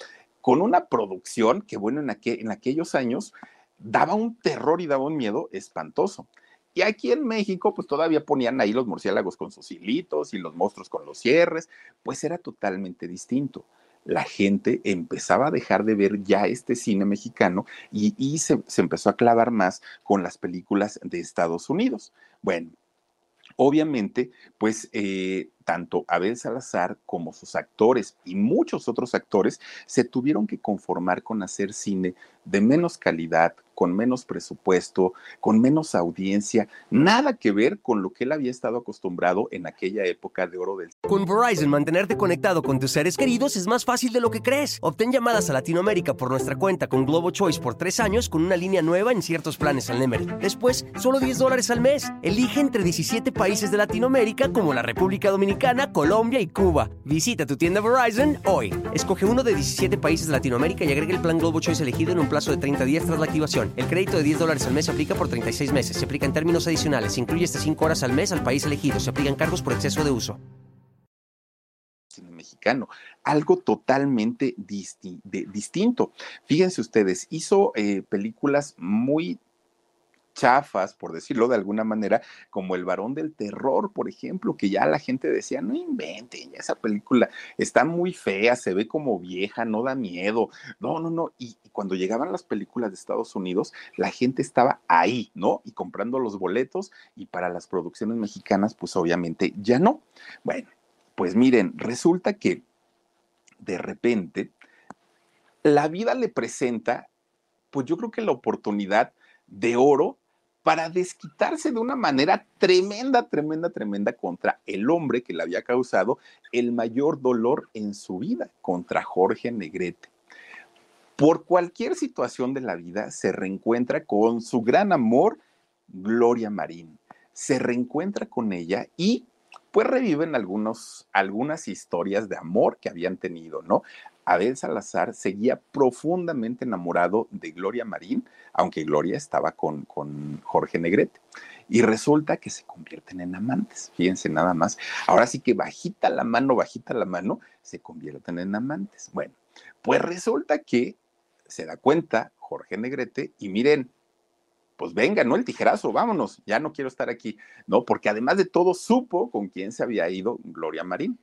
Con una producción que, bueno, en, en aquellos años daba un terror y daba un miedo espantoso. Y aquí en México, pues todavía ponían ahí los murciélagos con sus hilitos y los monstruos con los cierres, pues era totalmente distinto. La gente empezaba a dejar de ver ya este cine mexicano y, se, se empezó a clavar más con las películas de Estados Unidos. Bueno, obviamente, pues eh, tanto Abel Salazar como sus actores y muchos otros actores se tuvieron que conformar con hacer cine de menos calidad, con menos presupuesto, con menos audiencia, nada que ver con lo que él había estado acostumbrado en aquella época de oro del Con Verizon, mantenerte conectado con tus seres queridos es más fácil de lo que crees. Obtén llamadas a Latinoamérica por nuestra cuenta con Globo Choice por tres años con una línea nueva en ciertos planes al Nemery. Después, solo 10 dólares al mes. Elige entre 17 países de Latinoamérica como la República Dominicana, Colombia y Cuba. Visita tu tienda Verizon hoy. Escoge uno de 17 países de Latinoamérica y agrega el plan Globo Choice elegido en un plazo de 30 días tras la activación. El crédito de 10 dólares al mes se aplica por 36 meses. Se aplica en términos adicionales. Se incluye hasta 5 horas al mes al país elegido. Se aplican cargos por exceso de uso. Mexicano, algo totalmente distinto. Fíjense ustedes, hizo eh, películas muy chafas, por decirlo de alguna manera, como El varón del terror, por ejemplo, que ya la gente decía, no inventen, esa película está muy fea, se ve como vieja, no da miedo. No, no, no. Y, cuando llegaban las películas de Estados Unidos, la gente estaba ahí, ¿no? Y comprando los boletos y para las producciones mexicanas, pues obviamente ya no. Bueno, pues miren, resulta que de repente la vida le presenta, pues yo creo que la oportunidad de oro para desquitarse de una manera tremenda, tremenda, tremenda contra el hombre que le había causado el mayor dolor en su vida, contra Jorge Negrete. Por cualquier situación de la vida se reencuentra con su gran amor, Gloria Marín. se reencuentra con ella y pues reviven algunos, algunas historias de amor que habían tenido, ¿no? Abel Salazar seguía profundamente enamorado de Gloria Marín, aunque Gloria estaba con, con Jorge Negrete. Y resulta que se convierten en amantes, fíjense nada más. Ahora sí que bajita la mano, bajita la mano, se convierten en amantes. Bueno, pues resulta que se da cuenta Jorge Negrete y miren, pues venga, ¿no? El tijerazo, vámonos, ya no quiero estar aquí, ¿no? Porque además de todo supo con quién se había ido Gloria Marín.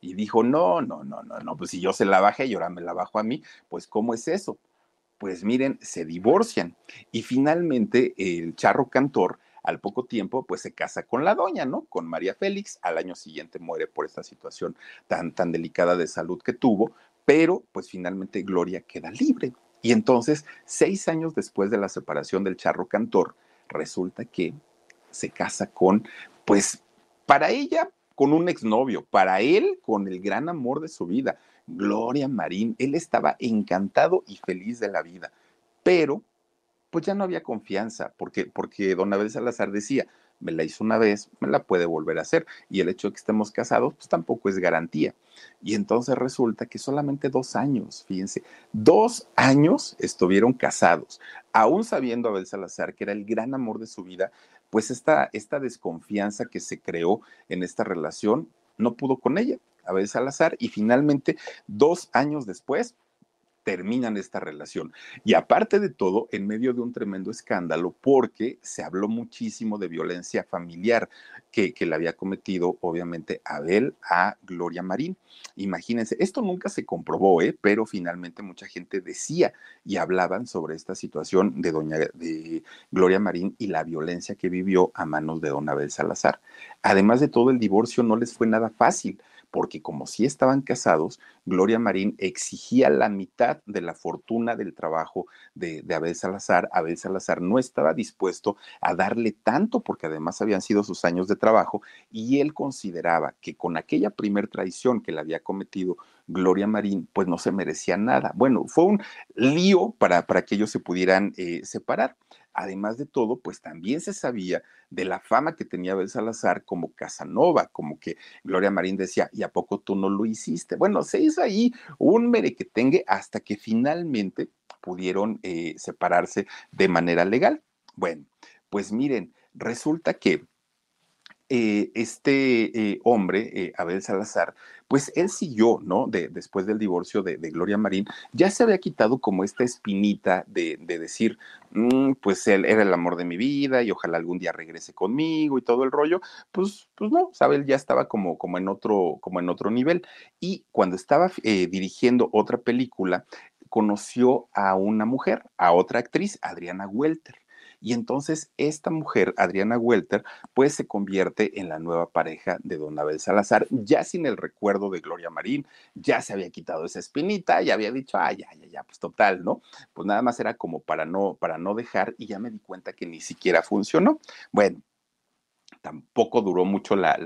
Y dijo, no, no, no, no, no, pues si yo se la bajé y ahora me la bajo a mí, pues ¿cómo es eso? Pues miren, se divorcian y finalmente el charro cantor al poco tiempo pues se casa con la doña, ¿no? Con María Félix, al año siguiente muere por esta situación tan, tan delicada de salud que tuvo, pero pues finalmente Gloria queda libre. Y entonces, seis años después de la separación del charro cantor, resulta que se casa con, pues, para ella, con un exnovio, para él, con el gran amor de su vida, Gloria Marín. Él estaba encantado y feliz de la vida, pero pues ya no había confianza, porque, porque don Abel Salazar decía, me la hizo una vez, me la puede volver a hacer. Y el hecho de que estemos casados, pues tampoco es garantía. Y entonces resulta que solamente dos años, fíjense, dos años estuvieron casados, aún sabiendo Abel Salazar que era el gran amor de su vida, pues esta, esta desconfianza que se creó en esta relación no pudo con ella, Abel Salazar, y finalmente, dos años después, terminan esta relación. Y aparte de todo, en medio de un tremendo escándalo, porque se habló muchísimo de violencia familiar que, que le había cometido, obviamente, Abel a Gloria Marín. Imagínense, esto nunca se comprobó, ¿eh? pero finalmente mucha gente decía y hablaban sobre esta situación de doña de Gloria Marín y la violencia que vivió a manos de don Abel Salazar. Además de todo, el divorcio no les fue nada fácil porque como sí estaban casados, Gloria Marín exigía la mitad de la fortuna del trabajo de, Abel Salazar. Abel Salazar no estaba dispuesto a darle tanto porque además habían sido sus años de trabajo y él consideraba que con aquella primer traición que le había cometido Gloria Marín, pues no se merecía nada. Bueno, fue un lío para, para que ellos se pudieran eh, separar. Además de todo, pues también se sabía de la fama que tenía Abel Salazar como Casanova, como que Gloria Marín decía, ¿y a poco tú no lo hiciste? Bueno, se hizo ahí un merequetengue hasta que finalmente pudieron eh, separarse de manera legal. Bueno, pues miren, resulta que eh, este eh, hombre, eh, Abel Salazar, pues él siguió, ¿no? De, después del divorcio de, Gloria Marín, ya se había quitado como esta espinita de, decir, mm, pues él era el amor de mi vida y ojalá algún día regrese conmigo y todo el rollo, pues, pues no, Abel ya estaba como, como, en otro, como en otro nivel. Y cuando estaba dirigiendo otra película, conoció a una mujer, a otra actriz, Adriana Welter. Y entonces esta mujer, Adriana Welter, pues se convierte en la nueva pareja de Don Abel Salazar, ya sin el recuerdo de Gloria Marín, ya se había quitado esa espinita, ya había dicho, ay, ya, ya, ya, pues total, ¿no? Pues nada más era como para no, para no dejar y ya me di cuenta que ni siquiera funcionó. Bueno, tampoco duró mucho la,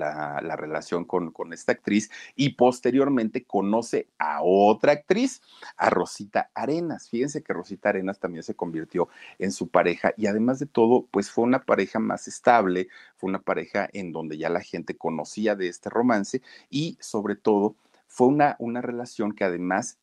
relación con, con, esta actriz y posteriormente conoce a otra actriz, a Rosita Arenas. Fíjense que Rosita Arenas también se convirtió en su pareja y además de todo, pues fue una pareja más estable, fue una pareja en donde ya la gente conocía de este romance y sobre todo fue una, una relación que además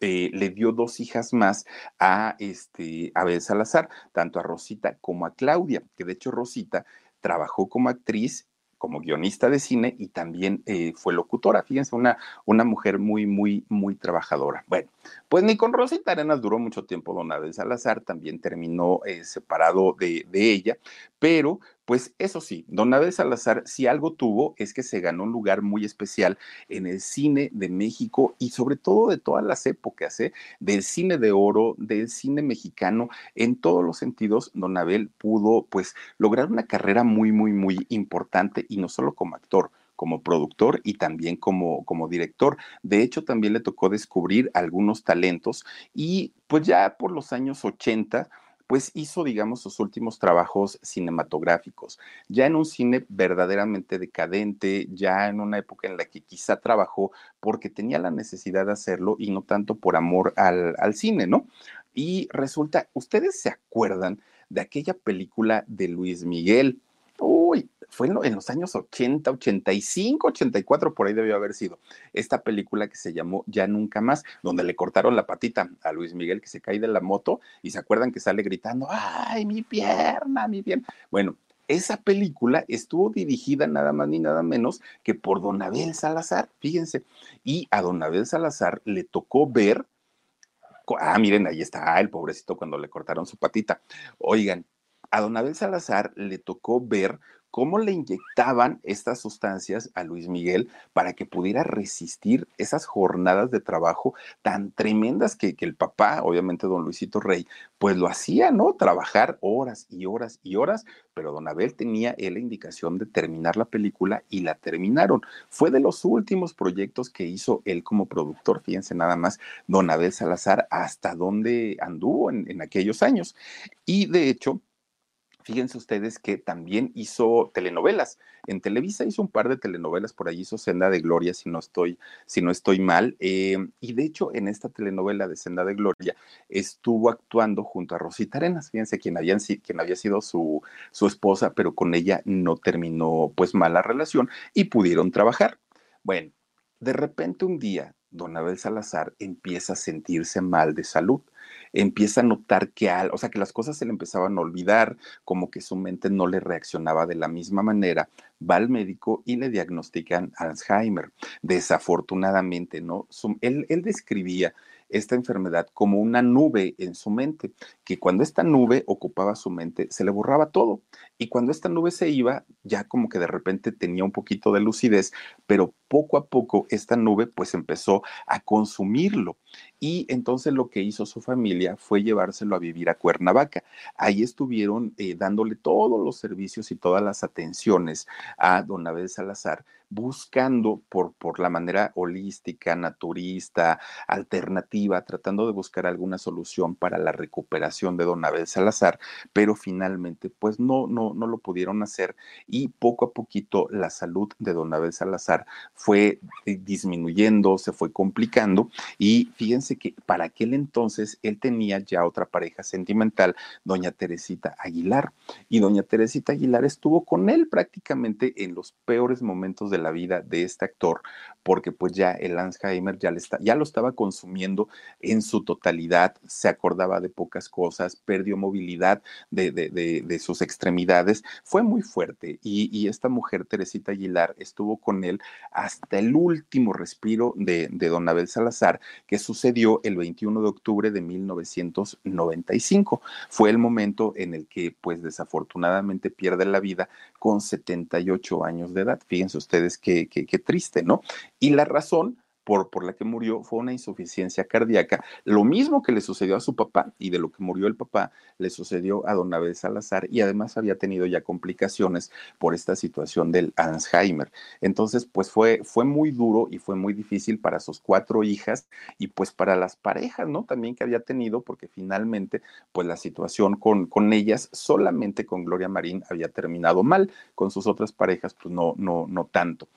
eh, le dio dos hijas más a este Abel Salazar, tanto a Rosita como a Claudia, que de hecho Rosita trabajó como actriz como guionista de cine y también eh, fue locutora. Fíjense, una, una mujer muy, muy, muy trabajadora. Bueno, pues ni con Rosita Arenas duró mucho tiempo Don Abel Salazar, también terminó eh, separado de, de, ella, pero pues eso sí, Don Abel Salazar, si algo tuvo, es que se ganó un lugar muy especial en el cine de México y sobre todo de todas las épocas, ¿eh? del cine de oro, del cine mexicano, en todos los sentidos, Don Abel pudo pues lograr una carrera muy, muy, muy importante y no solo como actor, como productor y también como, como director. De hecho, también le tocó descubrir algunos talentos y pues ya por los años 80 pues hizo, digamos, sus últimos trabajos cinematográficos, ya en un cine verdaderamente decadente, ya en una época en la que quizá trabajó porque tenía la necesidad de hacerlo y no tanto por amor al, al cine, ¿no? Y resulta, ¿ustedes se acuerdan de aquella película de Luis Miguel? Uy, fue en, los años 80, 85, 84, por ahí debió haber sido, esta película que se llamó Ya Nunca Más, donde le cortaron la patita a Luis Miguel que se cae de la moto y se acuerdan que sale gritando, ay, mi pierna, mi pierna. Bueno, esa película estuvo dirigida nada más ni nada menos que por Don Abel Salazar, fíjense, y a Don Abel Salazar le tocó ver, ah, miren, ahí está el pobrecito cuando le cortaron su patita. Oigan, a Don Abel Salazar le tocó ver cómo le inyectaban estas sustancias a Luis Miguel para que pudiera resistir esas jornadas de trabajo tan tremendas que, el papá, obviamente don Luisito Rey, pues lo hacía, ¿no? Trabajar horas y horas y horas, pero don Abel tenía él la indicación de terminar la película y la terminaron. Fue de los últimos proyectos que hizo él como productor, fíjense nada más, don Abel Salazar, hasta dónde anduvo en, en aquellos años. Y de hecho, Fíjense ustedes que también hizo telenovelas. En Televisa hizo un par de telenovelas, por ahí hizo Senda de Gloria, si no estoy, si no estoy mal. Eh, y de hecho, en esta telenovela de Senda de Gloria estuvo actuando junto a Rosita Arenas. Fíjense quién, habían, quién había sido su, su esposa, pero con ella no terminó pues mala relación y pudieron trabajar. Bueno, de repente un día, don Abel Salazar empieza a sentirse mal de salud empieza a notar que, al, o sea, que las cosas se le empezaban a olvidar, como que su mente no le reaccionaba de la misma manera, va al médico y le diagnostican Alzheimer. Desafortunadamente, ¿no? él, él describía esta enfermedad como una nube en su mente, que cuando esta nube ocupaba su mente, se le borraba todo. Y cuando esta nube se iba, ya como que de repente tenía un poquito de lucidez, pero poco a poco esta nube pues empezó a consumirlo. Y entonces lo que hizo su familia fue llevárselo a vivir a Cuernavaca. Ahí estuvieron eh, dándole todos los servicios y todas las atenciones a don Abel Salazar, buscando por, por la manera holística, naturista, alternativa, tratando de buscar alguna solución para la recuperación de don Abel Salazar, pero finalmente pues no, no, no lo pudieron hacer y poco a poquito la salud de don Abel Salazar fue eh, disminuyendo, se fue complicando y fíjense que para aquel entonces él tenía ya otra pareja sentimental, doña Teresita Aguilar, y doña Teresita Aguilar estuvo con él prácticamente en los peores momentos de la vida de este actor, porque pues ya el Alzheimer ya, está, ya lo estaba consumiendo en su totalidad, se acordaba de pocas cosas, perdió movilidad de, de, sus extremidades, fue muy fuerte y, y, esta mujer, Teresita Aguilar, estuvo con él hasta el último respiro de, de don Abel Salazar, que sucedió el 21 de octubre de 1995. Fue el momento en el que pues desafortunadamente pierde la vida con 78 años de edad. Fíjense ustedes qué, qué, qué triste, ¿no? Y la razón por, por, la que murió fue una insuficiencia cardíaca. Lo mismo que le sucedió a su papá y de lo que murió el papá le sucedió a don Abel Salazar y además había tenido ya complicaciones por esta situación del Alzheimer. Entonces, pues fue, fue muy duro y fue muy difícil para sus cuatro hijas y pues para las parejas, ¿no? También que había tenido porque finalmente pues la situación con, con ellas solamente con Gloria Marín había terminado mal, con sus otras parejas pues no, no, no tanto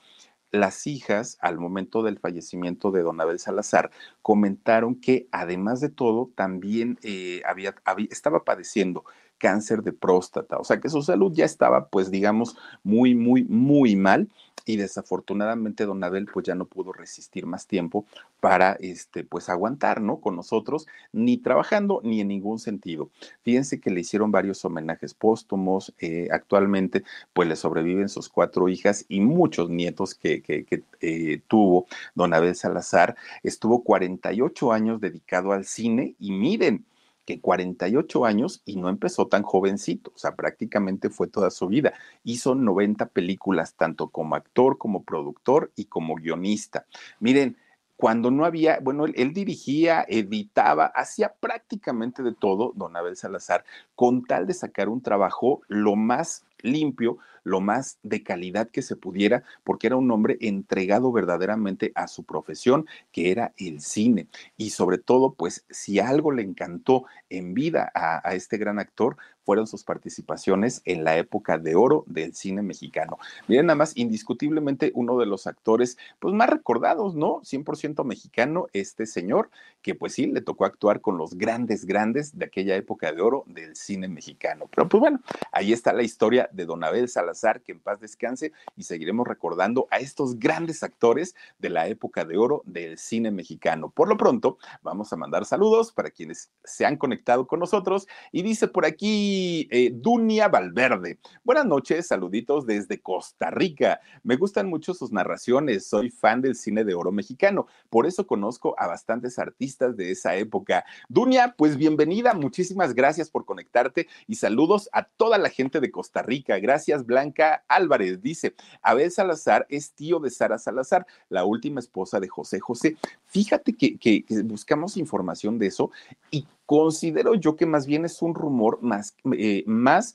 las hijas, al momento del fallecimiento de don Abel Salazar, comentaron que además de todo, también eh, había, estaba padeciendo cáncer de próstata, o sea que su salud ya estaba, pues digamos, muy, muy, muy mal y desafortunadamente don Abel pues ya no pudo resistir más tiempo para este pues aguantar, ¿no? Con nosotros, ni trabajando ni en ningún sentido. Fíjense que le hicieron varios homenajes póstumos, eh, actualmente pues le sobreviven sus cuatro hijas y muchos nietos que, que, eh, tuvo don Abel Salazar. Estuvo 48 años dedicado al cine y miren, que 48 años y no empezó tan jovencito, o sea, prácticamente fue toda su vida. Hizo 90 películas, tanto como actor, como productor y como guionista. Miren, cuando no había, bueno, él, dirigía, editaba, hacía prácticamente de todo, don Abel Salazar, con tal de sacar un trabajo lo más limpio, lo más de calidad que se pudiera, porque era un hombre entregado verdaderamente a su profesión, que era el cine. Y sobre todo, pues si algo le encantó en vida a, este gran actor, fueron sus participaciones en la época de oro del cine mexicano. Miren, nada más, indiscutiblemente uno de los actores pues más recordados, ¿no? 100% mexicano, este señor, que pues sí, le tocó actuar con los grandes, grandes de aquella época de oro del cine mexicano. Pero pues bueno, ahí está la historia de Don Abel Salazar, que en paz descanse, y seguiremos recordando a estos grandes actores de la época de oro del cine mexicano. Por lo pronto, vamos a mandar saludos para quienes se han conectado con nosotros. Y dice por aquí eh, Dunia Valverde. Buenas noches, saluditos desde Costa Rica. Me gustan mucho sus narraciones, soy fan del cine de oro mexicano, por eso conozco a bastantes artistas de esa época. Dunia, pues bienvenida, muchísimas gracias por conectarte y saludos a toda la gente de Costa Rica. Gracias, Blanca Álvarez. Dice, Abel Salazar es tío de Sara Salazar, la última esposa de José José. Fíjate que, que buscamos información de eso y considero yo que más bien es un rumor más, eh, más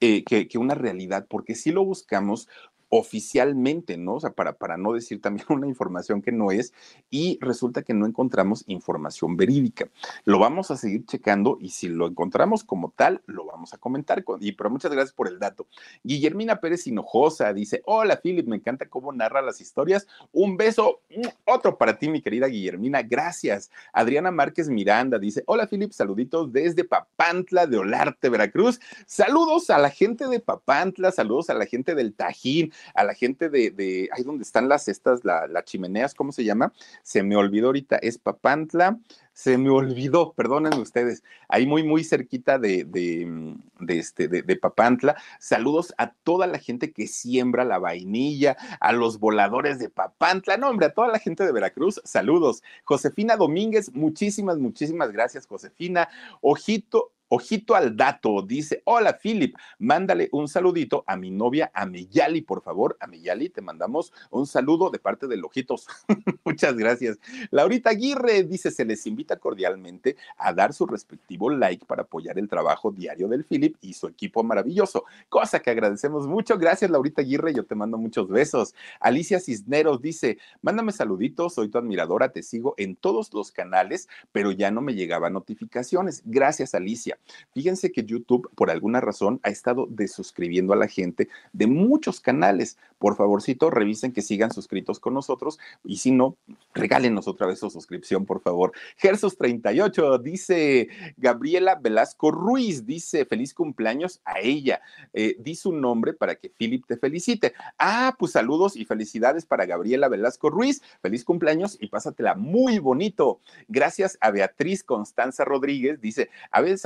eh, que, que, una realidad, porque si lo buscamos, oficialmente, ¿no? O sea, para, para no decir también una información que no es, y resulta que no encontramos información verídica. Lo vamos a seguir checando y si lo encontramos como tal, lo vamos a comentar. Con, y pero muchas gracias por el dato. Guillermina Pérez Hinojosa dice, hola Philip, me encanta cómo narra las historias. Un beso, mm, otro para ti, mi querida Guillermina, gracias. Adriana Márquez Miranda dice, hola Philip, saluditos desde Papantla de Olarte, Veracruz. Saludos a la gente de Papantla, saludos a la gente del Tajín, a la gente de, ahí donde están las estas, las la chimeneas, ¿cómo se llama? Se me olvidó ahorita, es Papantla, se me olvidó, perdónenme ustedes, ahí muy, muy cerquita de, de, de este, de, de, Papantla. Saludos a toda la gente que siembra la vainilla, a los voladores de Papantla, no, hombre, a toda la gente de Veracruz, saludos. Josefina Domínguez, muchísimas, muchísimas gracias, Josefina. Ojito, Ojito al dato, dice, hola Philip, mándale un saludito a mi novia Ameyali, por favor. Ameyali, te mandamos un saludo de parte del Ojitos. Muchas gracias. Laurita Aguirre dice, se les invita cordialmente a dar su respectivo like para apoyar el trabajo diario del Philip y su equipo maravilloso, cosa que agradecemos mucho. Gracias, Laurita Aguirre, yo te mando muchos besos. Alicia Cisneros dice, mándame saluditos, soy tu admiradora, te sigo en todos los canales, pero ya no me llegaban notificaciones. Gracias, Alicia. Fíjense que YouTube, por alguna razón, ha estado desuscribiendo a la gente de muchos canales. Por favorcito, revisen que sigan suscritos con nosotros y si no, regálenos otra vez su suscripción, por favor. Gersos 38 dice Gabriela Velasco Ruiz, dice feliz cumpleaños a ella. Eh, di su nombre para que Philip te felicite. Ah, pues saludos y felicidades para Gabriela Velasco Ruiz. Feliz cumpleaños y pásatela muy bonito. Gracias a Beatriz Constanza Rodríguez, dice Abel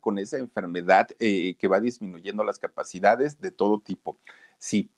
Con esa enfermedad eh, que va disminuyendo las capacidades de todo tipo. Sí,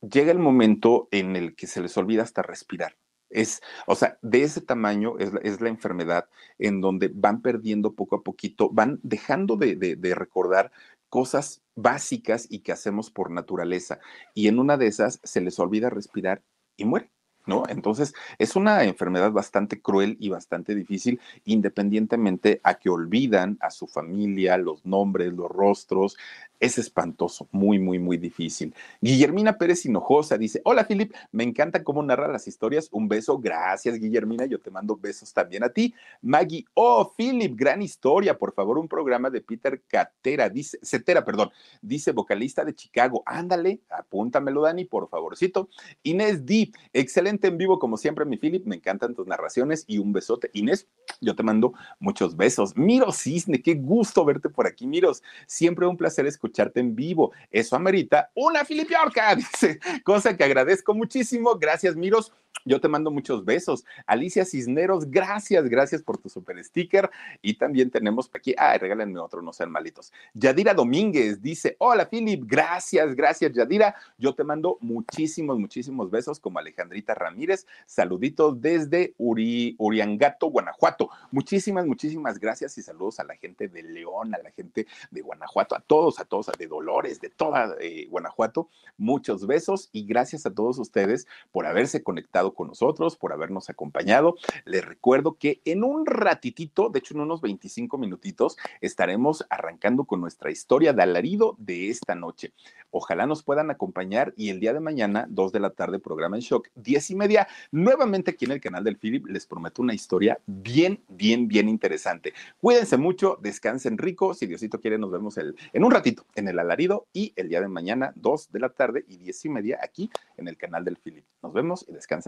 llega el momento en el que se les olvida hasta respirar. Es, o sea, de ese tamaño es la, es la enfermedad en donde van perdiendo poco a poquito, van dejando de, de, de recordar cosas básicas y que hacemos por naturaleza. Y en una de esas se les olvida respirar y mueren. ¿No? Entonces, es una enfermedad bastante cruel y bastante difícil, independientemente a que olvidan a su familia, los nombres, los rostros, es espantoso, muy, muy, muy difícil. Guillermina Pérez Hinojosa dice, hola Philip, me encanta cómo narra las historias. Un beso, gracias Guillermina, yo te mando besos también a ti. Maggie, oh Philip, gran historia, por favor, un programa de Peter Catera, dice, Cetera, perdón, dice vocalista de Chicago. Ándale, apúntamelo Dani, por favorcito. Inés D, excelente en vivo como siempre mi Philip, me encantan tus narraciones y un besote. Inés, yo te mando muchos besos. Miro Cisne, qué gusto verte por aquí, Miros. Siempre un placer escuchar escucharte en vivo. Eso amerita una Filipiorca, dice, cosa que agradezco muchísimo. Gracias, Miros. Yo te mando muchos besos. Alicia Cisneros, gracias, gracias por tu super sticker. Y también tenemos aquí, ay, regálenme otro, no sean malitos. Yadira Domínguez dice, hola Philip, gracias, gracias Yadira. Yo te mando muchísimos, muchísimos besos como Alejandrita Ramírez. Saluditos desde Uri, Uriangato, Guanajuato. Muchísimas, muchísimas gracias y saludos a la gente de León, a la gente de Guanajuato, a todos, a todos, de Dolores, de toda eh, Guanajuato. Muchos besos y gracias a todos ustedes por haberse conectado con nosotros, por habernos acompañado. Les recuerdo que en un ratitito, de hecho en unos 25 minutitos, estaremos arrancando con nuestra historia de alarido de esta noche. Ojalá nos puedan acompañar y el día de mañana, 2 de la tarde, programa en shock, 10 y media, nuevamente aquí en el canal del Philip, les prometo una historia bien, bien, bien interesante. Cuídense mucho, descansen rico. Si Diosito quiere, nos vemos en un ratito en el alarido y el día de mañana, 2 de la tarde y 10 y media, aquí en el canal del Philip. Nos vemos y descansen